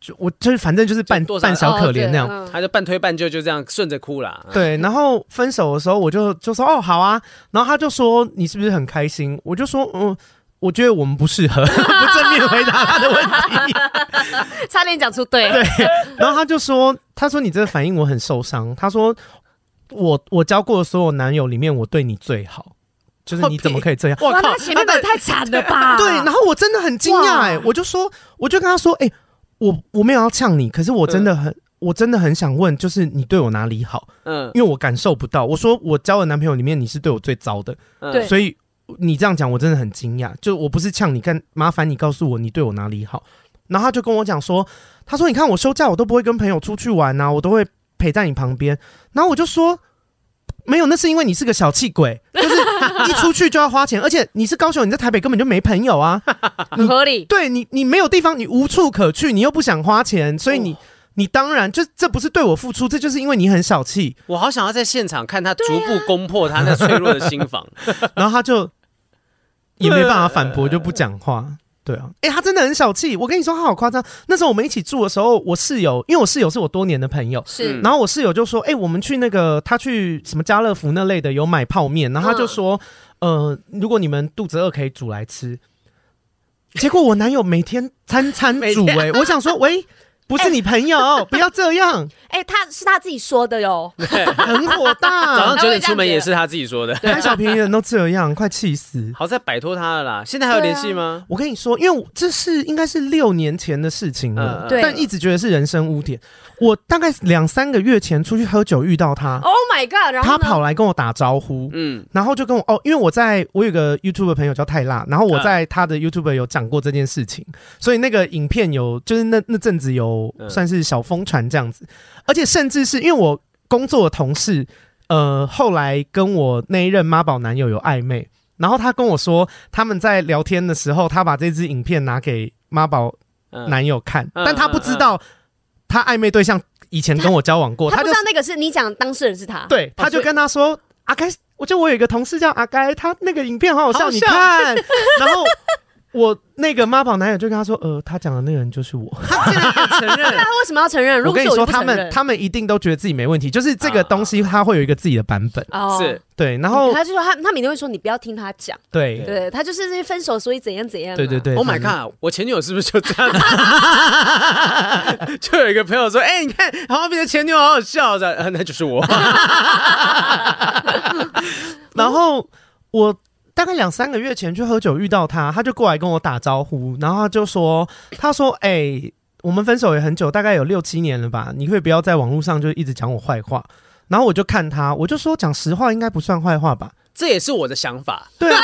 就我就是反正就是扮扮小可怜那样，他就半推半就，就这样顺着哭啦。对，然后分手的时候我就就说哦好啊，然后他就说你是不是很开心？我就说嗯，我觉得我们不适合，不正面回答他的问题，差点讲出对。对，然后他就说他说你这个反应我很受伤，他说。我我交过的所有男友里面，我对你最好，就是你怎么可以这样？哇，靠前面的太惨了吧？对，然后我真的很惊讶哎，我就说，我就跟他说，哎、欸，我我没有要呛你，可是我真的很，嗯、我真的很想问，就是你对我哪里好？嗯，因为我感受不到。我说我交的男朋友里面，你是对我最糟的，对、嗯，所以你这样讲，我真的很惊讶。就我不是呛你，干麻烦你告诉我，你对我哪里好？然后他就跟我讲说，他说你看我休假，我都不会跟朋友出去玩啊，我都会。陪在你旁边，然后我就说，没有，那是因为你是个小气鬼，就是一出去就要花钱，而且你是高雄，你在台北根本就没朋友啊，很 合理。对你，你没有地方，你无处可去，你又不想花钱，所以你，哦、你当然就这不是对我付出，这就是因为你很小气。我好想要在现场看他逐步攻破他那脆弱的心房，啊、然后他就也没办法反驳，就不讲话。对啊，哎、欸，他真的很小气。我跟你说，他好夸张。那时候我们一起住的时候，我室友，因为我室友是我多年的朋友，是。然后我室友就说：“哎、欸，我们去那个，他去什么家乐福那类的，有买泡面。”然后他就说：“嗯、呃，如果你们肚子饿，可以煮来吃。”结果我男友每天餐餐煮、欸，哎，我想说，喂。不是你朋友，欸、不要这样。哎、欸，他是他自己说的哟，很火大。早上九点出门也是他自己说的。贪小便宜的人都这样，快气死。好在摆脱他了啦。现在还有联系吗、啊？我跟你说，因为这是应该是六年前的事情了。但一直觉得是人生污点。我大概两三个月前出去喝酒遇到他，Oh my god！然后他跑来跟我打招呼，嗯，然后就跟我哦，因为我在我有个 YouTube 的朋友叫泰辣，然后我在他的 YouTube 有讲过这件事情，所以那个影片有就是那那阵子有算是小疯传这样子，而且甚至是因为我工作的同事，呃，后来跟我那一任妈宝男友有暧昧，然后他跟我说他们在聊天的时候，他把这支影片拿给妈宝男友看，但他不知道。他暧昧对象以前跟我交往过，他，他不知道那个是你讲当事人是他，对，他就跟他说：“阿该，我就我有一个同事叫阿该，他那个影片好好笑，好好笑你看。”然后。我那个妈宝男友就跟他说：“呃，他讲的那个人就是我。”他竟然承认？他为什么要承认？我跟你说，他们他们一定都觉得自己没问题，就是这个东西他会有一个自己的版本。哦，是对，然后他就说他他每天会说你不要听他讲。对对，他就是因为分手所以怎样怎样。对对对。Oh my god！我前女友是不是就这样子？就有一个朋友说：“哎，你看，好比的前女友好好笑的，那就是我。”然后我。大概两三个月前去喝酒遇到他，他就过来跟我打招呼，然后他就说：“他说，哎、欸，我们分手也很久，大概有六七年了吧？你可以不要在网络上就一直讲我坏话。”然后我就看他，我就说：“讲实话应该不算坏话吧？”这也是我的想法。对，啊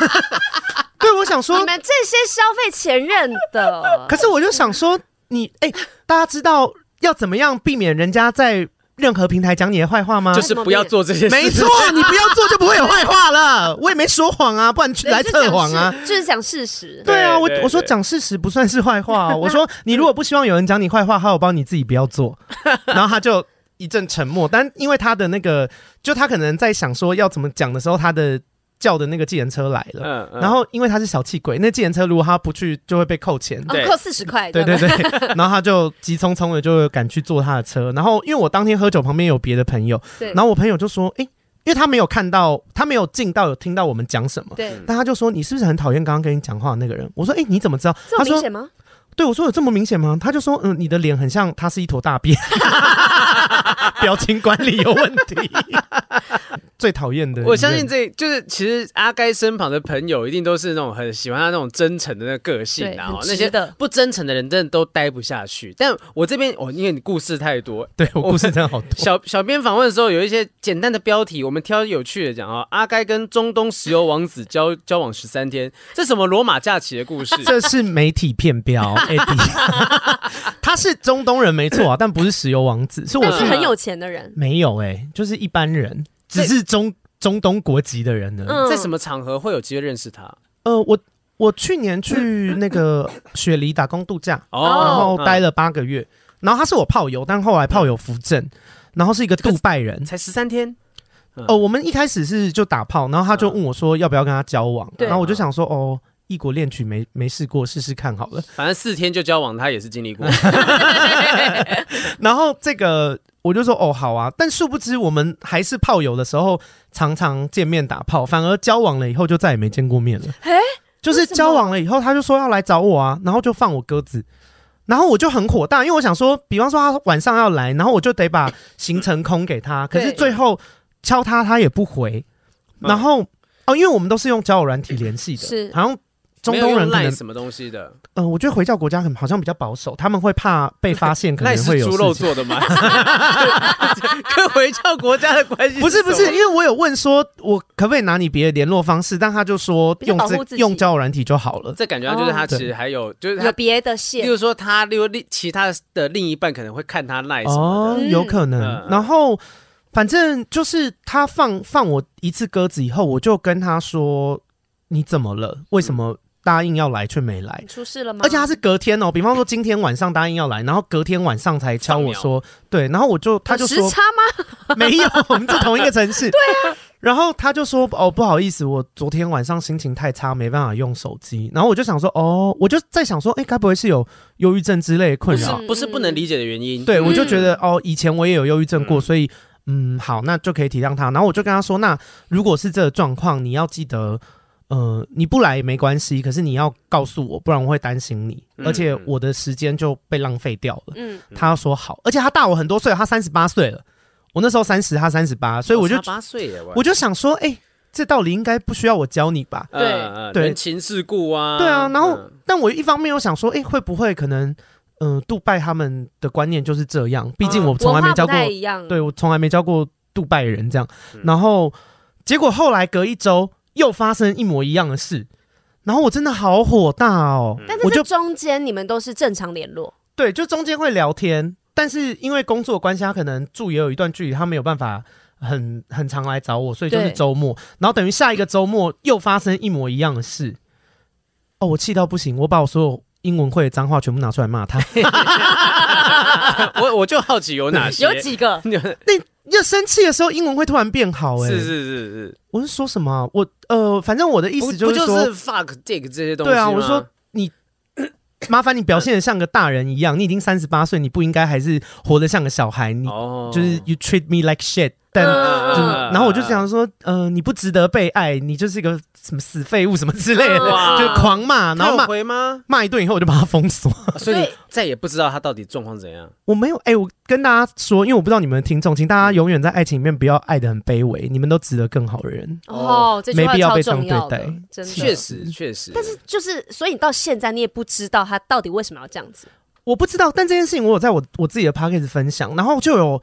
对，我想说你们这些消费前任的，可是我就想说你，哎、欸，大家知道要怎么样避免人家在。任何平台讲你的坏话吗？就是不要做这些事。没错，你不要做就不会有坏话了。我也没说谎啊，不然来测谎啊。就是讲事实。对啊，我我说讲事实不算是坏话。我说你如果不希望有人讲你坏话，还有帮你自己不要做。然后他就一阵沉默，但因为他的那个，就他可能在想说要怎么讲的时候，他的。叫的那个计程车来了，嗯嗯、然后因为他是小气鬼，那计程车如果他不去就会被扣钱，对扣四十块。对对对，然后他就急匆匆的就赶去坐他的车，然后因为我当天喝酒，旁边有别的朋友，然后我朋友就说：“哎，因为他没有看到，他没有进到有听到我们讲什么，对，但他就说你是不是很讨厌刚刚跟你讲话的那个人？”我说：“哎，你怎么知道？”这么明显吗？他说：“对，我说有这么明显吗？”他就说：“嗯，你的脸很像他是一坨大便，表情管理有问题。”最讨厌的，我相信这就是其实阿该身旁的朋友一定都是那种很喜欢他那种真诚的那个个性，然后那些不真诚的人真的都待不下去。但我这边哦，因为你故事太多，对我故事真的好多。小小编访问的时候有一些简单的标题，我们挑有趣的讲啊。阿该跟中东石油王子交交往十三天，这什么罗马假期的故事？这是媒体骗标，Eddie，他是中东人没错啊，但不是石油王子，是我是很有钱的人，没有哎、欸，就是一般人。只是中中东国籍的人呢，在什么场合会有机会认识他？呃，我我去年去 那个雪梨打工度假，然后待了八个月，然后他是我炮友，但后来炮友扶正，然后是一个杜拜人，才十三天。哦，我们一开始是就打炮，然后他就问我说要不要跟他交往，然后我就想说哦，异国恋曲没没试过，试试看好了。反正四天就交往，他也是经历过。然后这个。我就说哦好啊，但殊不知我们还是炮友的时候，常常见面打炮，反而交往了以后就再也没见过面了。哎，就是交往了以后，他就说要来找我啊，然后就放我鸽子，然后我就很火大，因为我想说，比方说他晚上要来，然后我就得把行程空给他，可是最后敲他他也不回，然后哦，因为我们都是用交友软体联系的，是好像。中东人可能什么东西的？呃，我觉得回教国家很好像比较保守，他们会怕被发现，可能会有猪肉做的吗？跟回教国家的关系不是不是，因为我有问说，我可不可以拿你别的联络方式？但他就说用这用交友软体就好了。这感觉就是他其实还有就是有别的线，比如说他例如另其他的另一半可能会看他赖什么的，哦，有可能。然后。反正就是他放放我一次鸽子以后，我就跟他说：“你怎么了？为什么答应要来却没来？出事了吗？”而且他是隔天哦，比方说今天晚上答应要来，然后隔天晚上才敲我说：“对。”然后我就他就说：“时差吗？没有，我们在同一个城市。”对啊。然后他就说：“哦，不好意思，我昨天晚上心情太差，没办法用手机。”然后我就想说：“哦，我就在想说，哎，该不会是有忧郁症之类的困扰？不是不能理解的原因。”对，我就觉得哦，以前我也有忧郁症过，所以嗯，好，那就可以体谅他。然后我就跟他说：“那如果是这个状况，你要记得，呃，你不来也没关系，可是你要告诉我，不然我会担心你，而且我的时间就被浪费掉了。”嗯，他说好，而且他大我很多岁，他三十八岁了。我那时候三十，他三十八，所以我就八岁了，我就想说，哎、欸，这道理应该不需要我教你吧？对、呃、对，人情世故啊，对啊。然后，嗯、但我一方面又想说，哎、欸，会不会可能，嗯、呃，杜拜他们的观念就是这样？毕竟我从来没教过，嗯、对我从来没教过杜拜人这样。嗯、然后，结果后来隔一周又发生一模一样的事，然后我真的好火大哦。嗯、但是这中间你们都是正常联络，对，就中间会聊天。但是因为工作关系，他可能住也有一段距离，他没有办法很很常来找我，所以就是周末。然后等于下一个周末又发生一模一样的事，哦，我气到不行，我把我所有英文会的脏话全部拿出来骂他。我我就好奇有哪些？有几个？那要生气的时候，英文会突然变好、欸？哎，是是是是。我是说什么、啊？我呃，反正我的意思就是说，就是 fuck dick 这些东西。对啊，我说你。麻烦你表现的像个大人一样，你已经三十八岁，你不应该还是活得像个小孩。你就是 you treat me like shit，但就然后我就想说，呃，你不值得被爱，你就是一个什么死废物什么之类的，就狂骂，然后骂回吗？骂一顿以后我就把他封锁，所以再也不知道他到底状况怎样。我没有，哎，我跟大家说，因为我不知道你们的听众，请大家永远在爱情里面不要爱的很卑微，你们都值得更好的人哦，没必要被这样对待，真的，确实确实。但是就是，所以你到现在你也不知道他到底为什么要这样子。我不知道，但这件事情我有在我我自己的 podcast 分享，然后就有。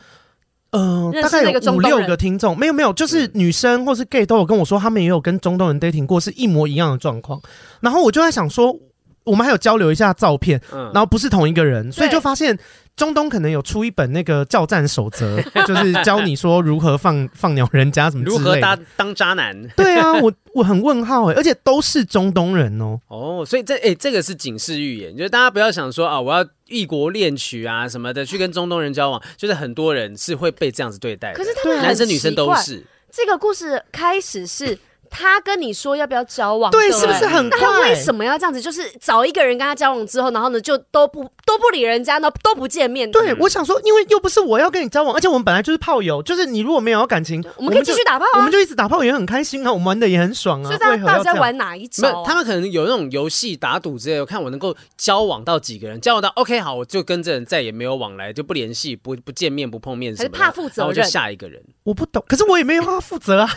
嗯，呃、大概有五六个听众，没有没有，就是女生或是 gay 都有跟我说，他们也有跟中东人 dating 过，是一模一样的状况。然后我就在想说，我们还有交流一下照片，然后不是同一个人，所以就发现。中东可能有出一本那个教战守则，就是教你说如何放 放鸟人家什么之类的，如何当当渣男。对啊，我我很问号哎，而且都是中东人哦。哦，所以这哎，这个是警示预言，就是大家不要想说啊，我要异国恋曲啊什么的去跟中东人交往，就是很多人是会被这样子对待的。可是他们男生女生都是。这个故事开始是。他跟你说要不要交往？对，是不是很快？他为什么要这样子？就是找一个人跟他交往之后，然后呢，就都不都不理人家，呢都不见面。对，我想说，因为又不是我要跟你交往，而且我们本来就是炮友，就是你如果没有感情，我们可以继续打炮啊，我们就一直打炮也很开心啊，我们玩的也很爽啊。所以大家在玩哪一招？他们可能有那种游戏打赌之类的，看我能够交往到几个人，交往到 OK 好，我就跟这人再也没有往来，就不联系，不不见面，不碰面，还是怕负责，然后就下一个人。我不懂，可是我也没有要负责啊。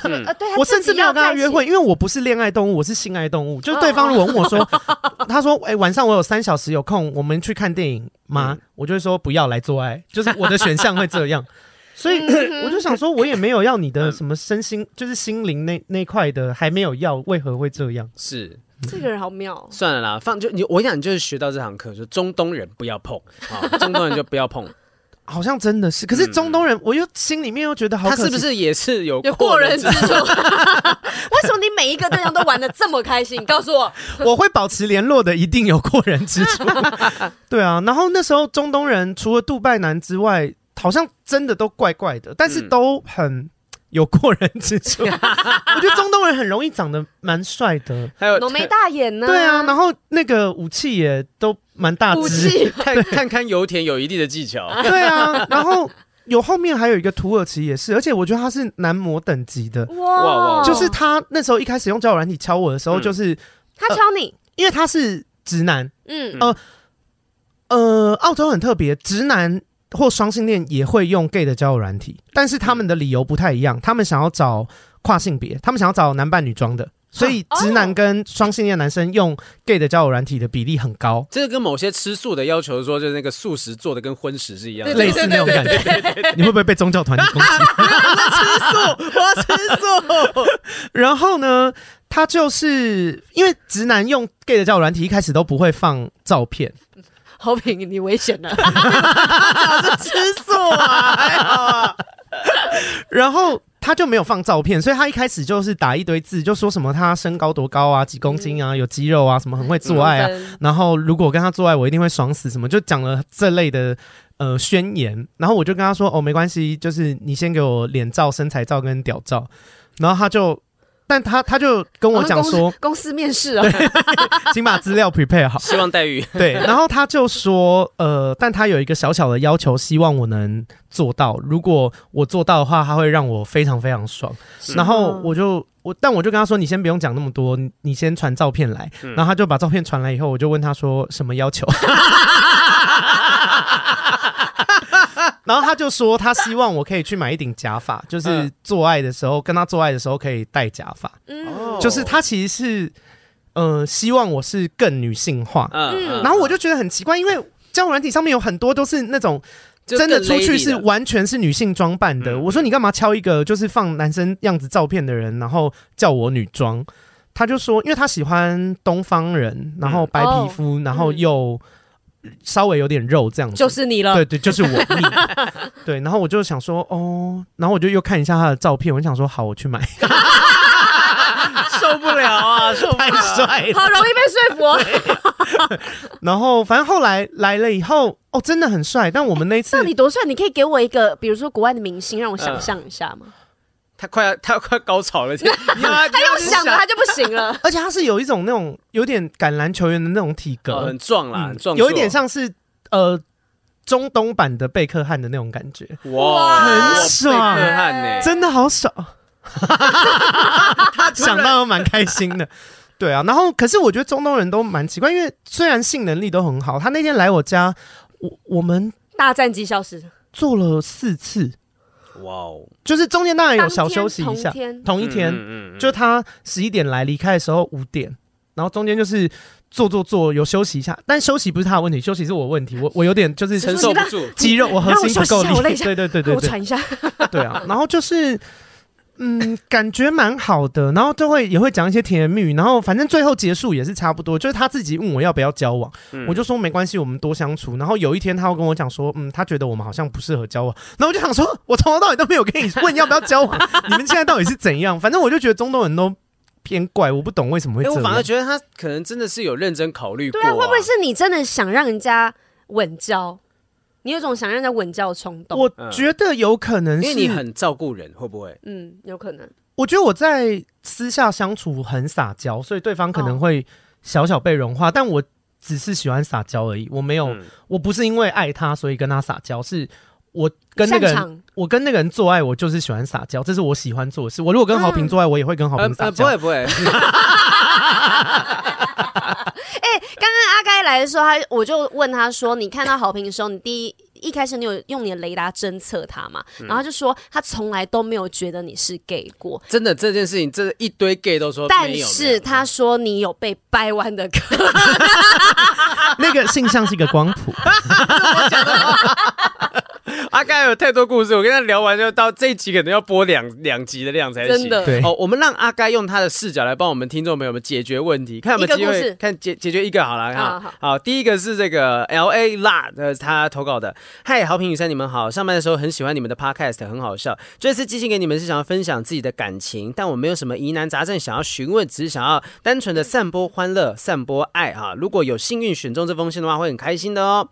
我甚至没有跟他约会，因为我不是。恋爱动物，我是性爱动物。就是对方如果问我说，他说：“哎、欸，晚上我有三小时有空，我们去看电影吗？”嗯、我就会说：“不要来做爱。”就是我的选项会这样。所以我就想说，我也没有要你的什么身心，就是心灵那那块的还没有要，为何会这样？是这个人好妙。算了啦，放就你，我想你就是学到这堂课，就中东人不要碰啊，中东人就不要碰。好像真的是，可是中东人，嗯、我又心里面又觉得好，他是不是也是有有过人之处？为什么你每一个对象都玩的这么开心？告诉我，我会保持联络的，一定有过人之处。对啊，然后那时候中东人除了杜拜男之外，好像真的都怪怪的，但是都很有过人之处。嗯、我觉得中东人很容易长得蛮帅的，还有浓眉大眼呢。对啊，然后那个武器也都。蛮大只，看看看油田有一定的技巧。对啊，然后有后面还有一个土耳其也是，而且我觉得他是男模等级的。哇，就是他那时候一开始用交友软体敲我的时候，就是他敲你，因为他是直男。嗯呃呃，澳洲很特别，直男或双性恋也会用 gay 的交友软体，但是他们的理由不太一样，他们想要找跨性别，他们想要找男扮女装的。所以直男跟双性恋男生用 gay 的交友软体的比例很高，这个跟某些吃素的要求说，就是那个素食做的跟荤食是一样的，类似那种感觉。你会不会被宗教团体攻击？我吃素，我吃素。然后呢，他就是因为直男用 gay 的交友软体一开始都不会放照片。好品，你危险了，吃素啊，还好啊。然后他就没有放照片，所以他一开始就是打一堆字，就说什么他身高多高啊，几公斤啊，有肌肉啊，什么很会做爱啊。然后如果跟他做爱，我一定会爽死，什么就讲了这类的呃宣言。然后我就跟他说哦，没关系，就是你先给我脸照、身材照跟屌照。然后他就。但他他就跟我讲说，公司面试啊，请 把资料 prepare 好，希望待遇对。然后他就说，呃，但他有一个小小的要求，希望我能做到。如果我做到的话，他会让我非常非常爽。然后我就我，但我就跟他说，你先不用讲那么多，你先传照片来。然后他就把照片传来以后，我就问他说什么要求。然后他就说，他希望我可以去买一顶假发，就是做爱的时候，跟他做爱的时候可以戴假发。嗯，就是他其实是，呃，希望我是更女性化。嗯，然后我就觉得很奇怪，因为交友软体上面有很多都是那种真的出去是完全是女性装扮的。我说你干嘛敲一个就是放男生样子照片的人，然后叫我女装？他就说，因为他喜欢东方人，然后白皮肤，然后又。稍微有点肉这样子，就是你了。对对，就是我。对，然后我就想说，哦，然后我就又看一下他的照片，我就想说，好，我去买。受不了啊，太帅了，好容易被说服。然后，反正后来来了以后，哦，真的很帅。但我们那次到底多帅？你可以给我一个，比如说国外的明星，让我想象一下吗？他快要，他要快高潮了，他用想了他就不行了。而且他是有一种那种有点橄榄球员的那种体格，哦、很壮啦，很壮、嗯，有一点像是呃中东版的贝克汉的那种感觉。哇，很爽，贝克汉呢，真的好爽。他 想到都蛮开心的，对啊。然后，可是我觉得中东人都蛮奇怪，因为虽然性能力都很好，他那天来我家，我我们大战机消失做了四次。哇哦！就是中间当然有小休息一下，同一天，就他十一点来，离开的时候五点，然后中间就是做做做，有休息一下，但休息不是他的问题，休息是我问题，我 我有点就是承受不住。肌肉，我核心不够力，对对对对对，我喘一下，对啊，然后就是。嗯，感觉蛮好的，然后就会也会讲一些甜言蜜语，然后反正最后结束也是差不多，就是他自己问我要不要交往，嗯、我就说没关系，我们多相处。然后有一天他会跟我讲说，嗯，他觉得我们好像不适合交往，然后我就想说，我从头到尾都没有跟你问要不要交往，你们现在到底是怎样？反正我就觉得中东人都偏怪，我不懂为什么会这样。我反而觉得他可能真的是有认真考虑过、啊，对啊，会不会是你真的想让人家稳交？你有种想让人家稳交的冲动，我觉得有可能是，因为你很照顾人，会不会？嗯，有可能。我觉得我在私下相处很撒娇，所以对方可能会小小被融化，哦、但我只是喜欢撒娇而已。我没有，嗯、我不是因为爱他所以跟他撒娇，是我跟那个人，我跟那个人做爱，我就是喜欢撒娇，这是我喜欢做的事。我如果跟豪平做爱，我也会跟豪平撒娇、嗯呃呃。不会不会。哎，刚刚阿该来的时候，他我就问他说：“你看到好评的时候，你第一一开始你有用你的雷达侦测他嘛？”然后他就说他从来都没有觉得你是 gay 过。真的这件事情，这一堆 gay 都说，但是他说你有被掰弯的可能。那个性向是一个光谱。阿该有太多故事，我跟他聊完就到这一集可能要播两两集的量才行。真的，对。哦，我们让阿该用他的视角来帮我们听众朋友们解决问题，看有没有机会看解解决一个好了。哈，好，好，第一个是这个 L A 辣的他投稿的，嗨，豪平雨山，你们好。上班的时候很喜欢你们的 Podcast，很好笑。这次寄信给你们是想要分享自己的感情，但我没有什么疑难杂症想要询问，只是想要单纯的散播欢乐、散播爱哈。如果有幸运选中这封信的话，会很开心的哦。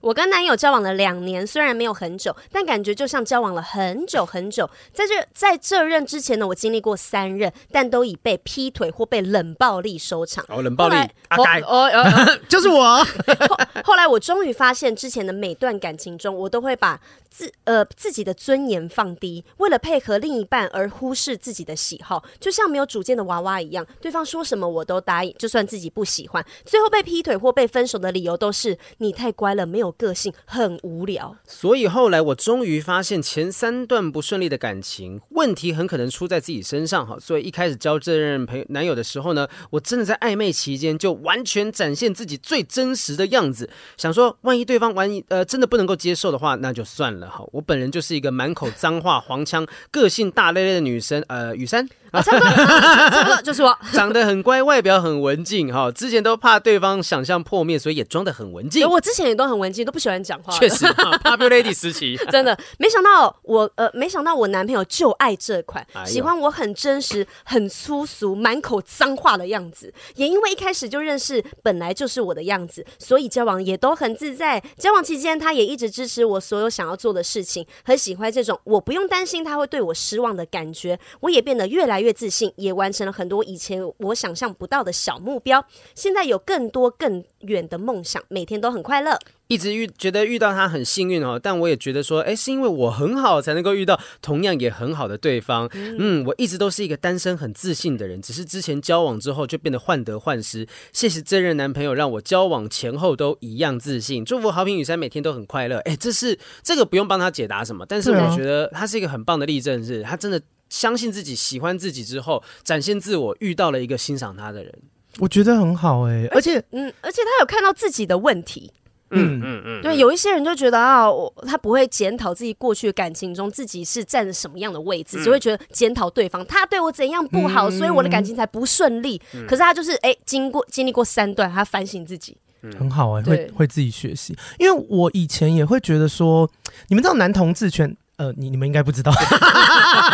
我跟男友交往了两年，虽然没有很久，但感觉就像交往了很久很久。在这在这任之前呢，我经历过三任，但都以被劈腿或被冷暴力收场。哦，冷暴力，来阿该，哦哦，就是我。后，后来我终于发现，之前的每段感情中，我都会把自呃自己的尊严放低，为了配合另一半而忽视自己的喜好，就像没有主见的娃娃一样，对方说什么我都答应，就算自己不喜欢。最后被劈腿或被分手的理由都是你太乖了，没有。个性很无聊，所以后来我终于发现前三段不顺利的感情问题很可能出在自己身上哈。所以一开始交这任朋男友的时候呢，我真的在暧昧期间就完全展现自己最真实的样子，想说万一对方万一呃真的不能够接受的话，那就算了哈。我本人就是一个满口脏话、黄腔、个性大咧咧的女生，呃，雨珊，啊，差不多，差不多就是我，长得很乖，外表很文静哈。之前都怕对方想象破灭，所以也装得很文静。我之前也都很文静，都不喜欢讲话。确实，Popular Lady 时期，真的没想到我呃，没想到我男朋友就爱这款，喜欢我很真实、很粗俗、满口脏话的样子。也因为一开始就认识，本来就是我的样子，所以交往也都很自在。交往期间，他也一直支持我所有想要做的事情，很喜欢这种我不用担心他会对我失望的感觉。我也变得越来越自信，也完成了很多以前我想象不到的小目标。现在有更多更远的梦想，每天都很快乐。一直遇觉得遇到他很幸运哦，但我也觉得说，哎，是因为我很好才能够遇到同样也很好的对方。嗯，嗯，我一直都是一个单身很自信的人，只是之前交往之后就变得患得患失。谢谢这任男朋友，让我交往前后都一样自信。祝福好评雨山每天都很快乐。哎，这是这个不用帮他解答什么，但是我觉得他是一个很棒的例证，是他真的相信自己，喜欢自己之后展现自我，遇到了一个欣赏他的人。我觉得很好哎，而且嗯，而且他有看到自己的问题。嗯嗯嗯，对，有一些人就觉得啊，我他不会检讨自己过去的感情中自己是站在什么样的位置，只会觉得检讨对方，他对我怎样不好，所以我的感情才不顺利。可是他就是哎，经过经历过三段，他反省自己，很好哎，会会自己学习。因为我以前也会觉得说，你们知道男同志圈。呃，你你们应该不知道，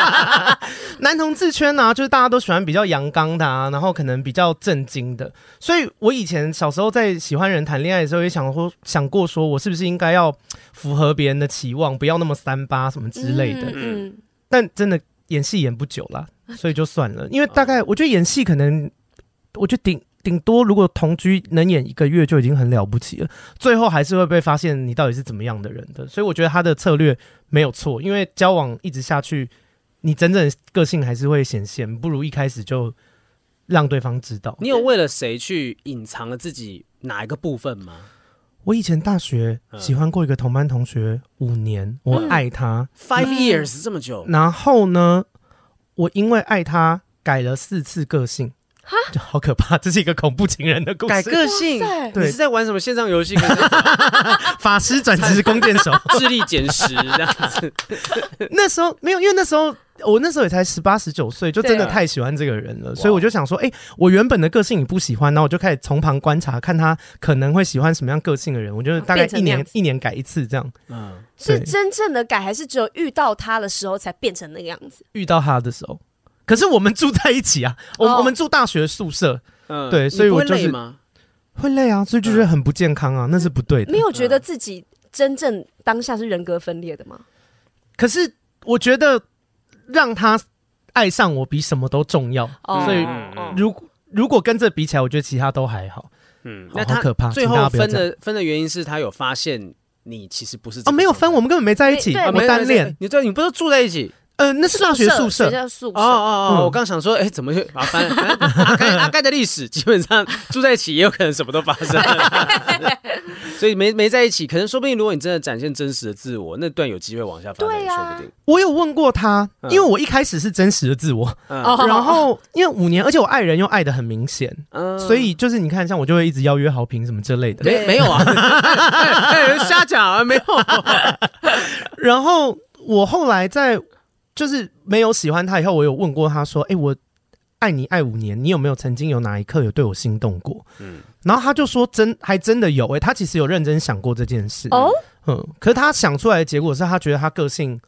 男同志圈呢、啊，就是大家都喜欢比较阳刚的啊，然后可能比较正经的。所以我以前小时候在喜欢人谈恋爱的时候，也想过想过，说我是不是应该要符合别人的期望，不要那么三八什么之类的。嗯，但真的演戏演不久了，所以就算了。因为大概我觉得演戏可能，我觉得顶。顶多如果同居能演一个月就已经很了不起了，最后还是会被发现你到底是怎么样的人的，所以我觉得他的策略没有错，因为交往一直下去，你真正个性还是会显现，不如一开始就让对方知道。你有为了谁去隐藏了自己哪一个部分吗？我以前大学喜欢过一个同班同学五年，我爱他 five years 这么久，然后呢，我因为爱他改了四次个性。哈，就好可怕！这是一个恐怖情人的故事。改个性，对，你是在玩什么线上游戏？法师转职弓箭手，智力减十这样子。那时候没有，因为那时候我那时候也才十八十九岁，就真的太喜欢这个人了，所以我就想说，哎，我原本的个性你不喜欢，然后我就开始从旁观察，看他可能会喜欢什么样个性的人。我觉得大概一年一年改一次这样。嗯，是真正的改，还是只有遇到他的时候才变成那个样子？遇到他的时候。可是我们住在一起啊，我我们住大学宿舍，嗯，对，所以我就是会累啊，所以就觉得很不健康啊，那是不对的。没有觉得自己真正当下是人格分裂的吗？可是我觉得让他爱上我比什么都重要，所以如果如果跟这比起来，我觉得其他都还好。嗯，那他可怕。最后分的分的原因是他有发现你其实不是哦，没有分，我们根本没在一起，我单恋。你这你不是住在一起？呃，那是大学宿舍。宿舍哦哦哦，我刚想说，哎，怎么就麻烦？阿盖阿盖的历史基本上住在一起，也有可能什么都发生。所以没没在一起，可能说不定，如果你真的展现真实的自我，那段有机会往下发展，说不定。我有问过他，因为我一开始是真实的自我，然后因为五年，而且我爱人又爱的很明显，所以就是你看，像我就会一直邀约好评什么之类的。没没有啊？瞎讲啊，没有。然后我后来在。就是没有喜欢他以后，我有问过他说：“哎，我爱你爱五年，你有没有曾经有哪一刻有对我心动过？”嗯，然后他就说：“真还真的有。”哎，他其实有认真想过这件事。哦，嗯，可是他想出来的结果是他觉得他个性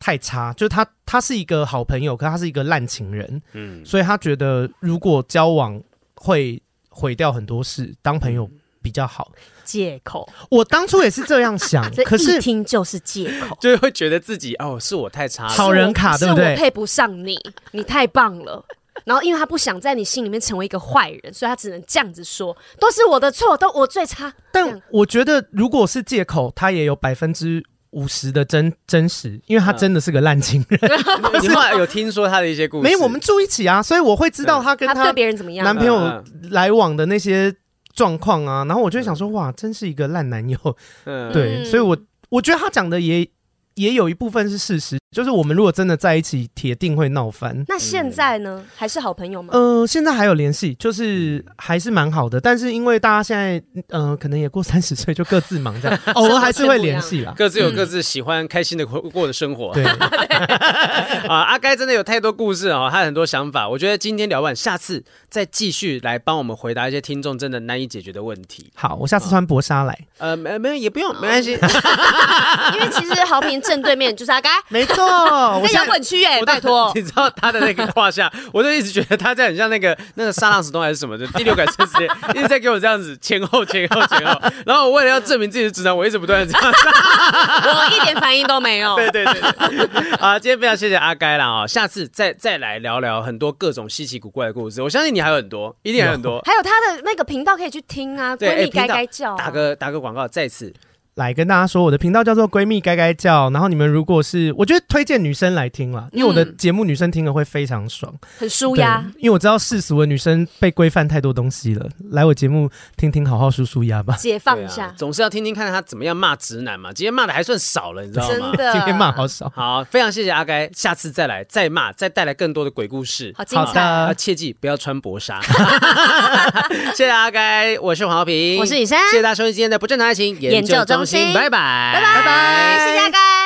太差，就是他他是一个好朋友，可他是一个烂情人。嗯，所以他觉得如果交往会毁掉很多事，当朋友比较好。借口，我当初也是这样想，可是一听就是借口，就是会觉得自己哦，是我太差了，好人卡对不对？是我配不上你，你太棒了。然后因为他不想在你心里面成为一个坏人，所以他只能这样子说，都是我的错，都我最差。但我觉得如果是借口，他也有百分之五十的真真实，因为他真的是个烂情人。你后来有听说他的一些故事？没，我们住一起啊，所以我会知道他跟他，他对别人怎么样，男朋友来往的那些。状况啊，然后我就想说，哇，真是一个烂男友，嗯、对，所以我我觉得他讲的也也有一部分是事实，就是我们如果真的在一起，铁定会闹翻。那现在呢？嗯、还是好朋友吗？嗯、呃，现在还有联系，就是还是蛮好的。但是因为大家现在，嗯、呃，可能也过三十岁，就各自忙，这样 偶尔还是会联系啦。各自有各自喜欢、开心的过过的生活。对 啊，阿该真的有太多故事啊，他很多想法。我觉得今天聊完，下次再继续来帮我们回答一些听众真的难以解决的问题。好，我下次穿薄纱来。呃，没没也不用，没关系。因为其实好平正对面就是阿该，没错，在摇滚区耶，拜托。你知道他的那个胯下，我就一直觉得他在很像那个那个沙朗史东还是什么的第六感测试，一直在给我这样子前后前后前后。然后我为了要证明自己的直男，我一直不断的这样，我一点反应都没有。对对对对，啊，今天非常谢谢阿该了啊，下次再再来聊聊很多各种稀奇古怪的故事。我相信你还有很多，一定还有很多。还有他的那个频道可以去听啊，闺蜜该该叫，打个打个广告，再次。来跟大家说，我的频道叫做“闺蜜该该叫”，然后你们如果是，我觉得推荐女生来听啦，因为我的节目女生听了会非常爽，很舒压。因为我知道世俗的女生被规范太多东西了，来我节目听听，好好舒舒压吧，解放一下。总是要听听看他怎么样骂直男嘛。今天骂的还算少了，你知道吗？真的，今天骂好少。好，非常谢谢阿该，下次再来再骂，再带来更多的鬼故事。好精彩啊！切记不要穿薄纱。谢谢阿该，我是黄浩平，我是雨珊，谢谢大家收听今天的不正常爱情研究中心，拜拜。拜拜，谢谢阿该。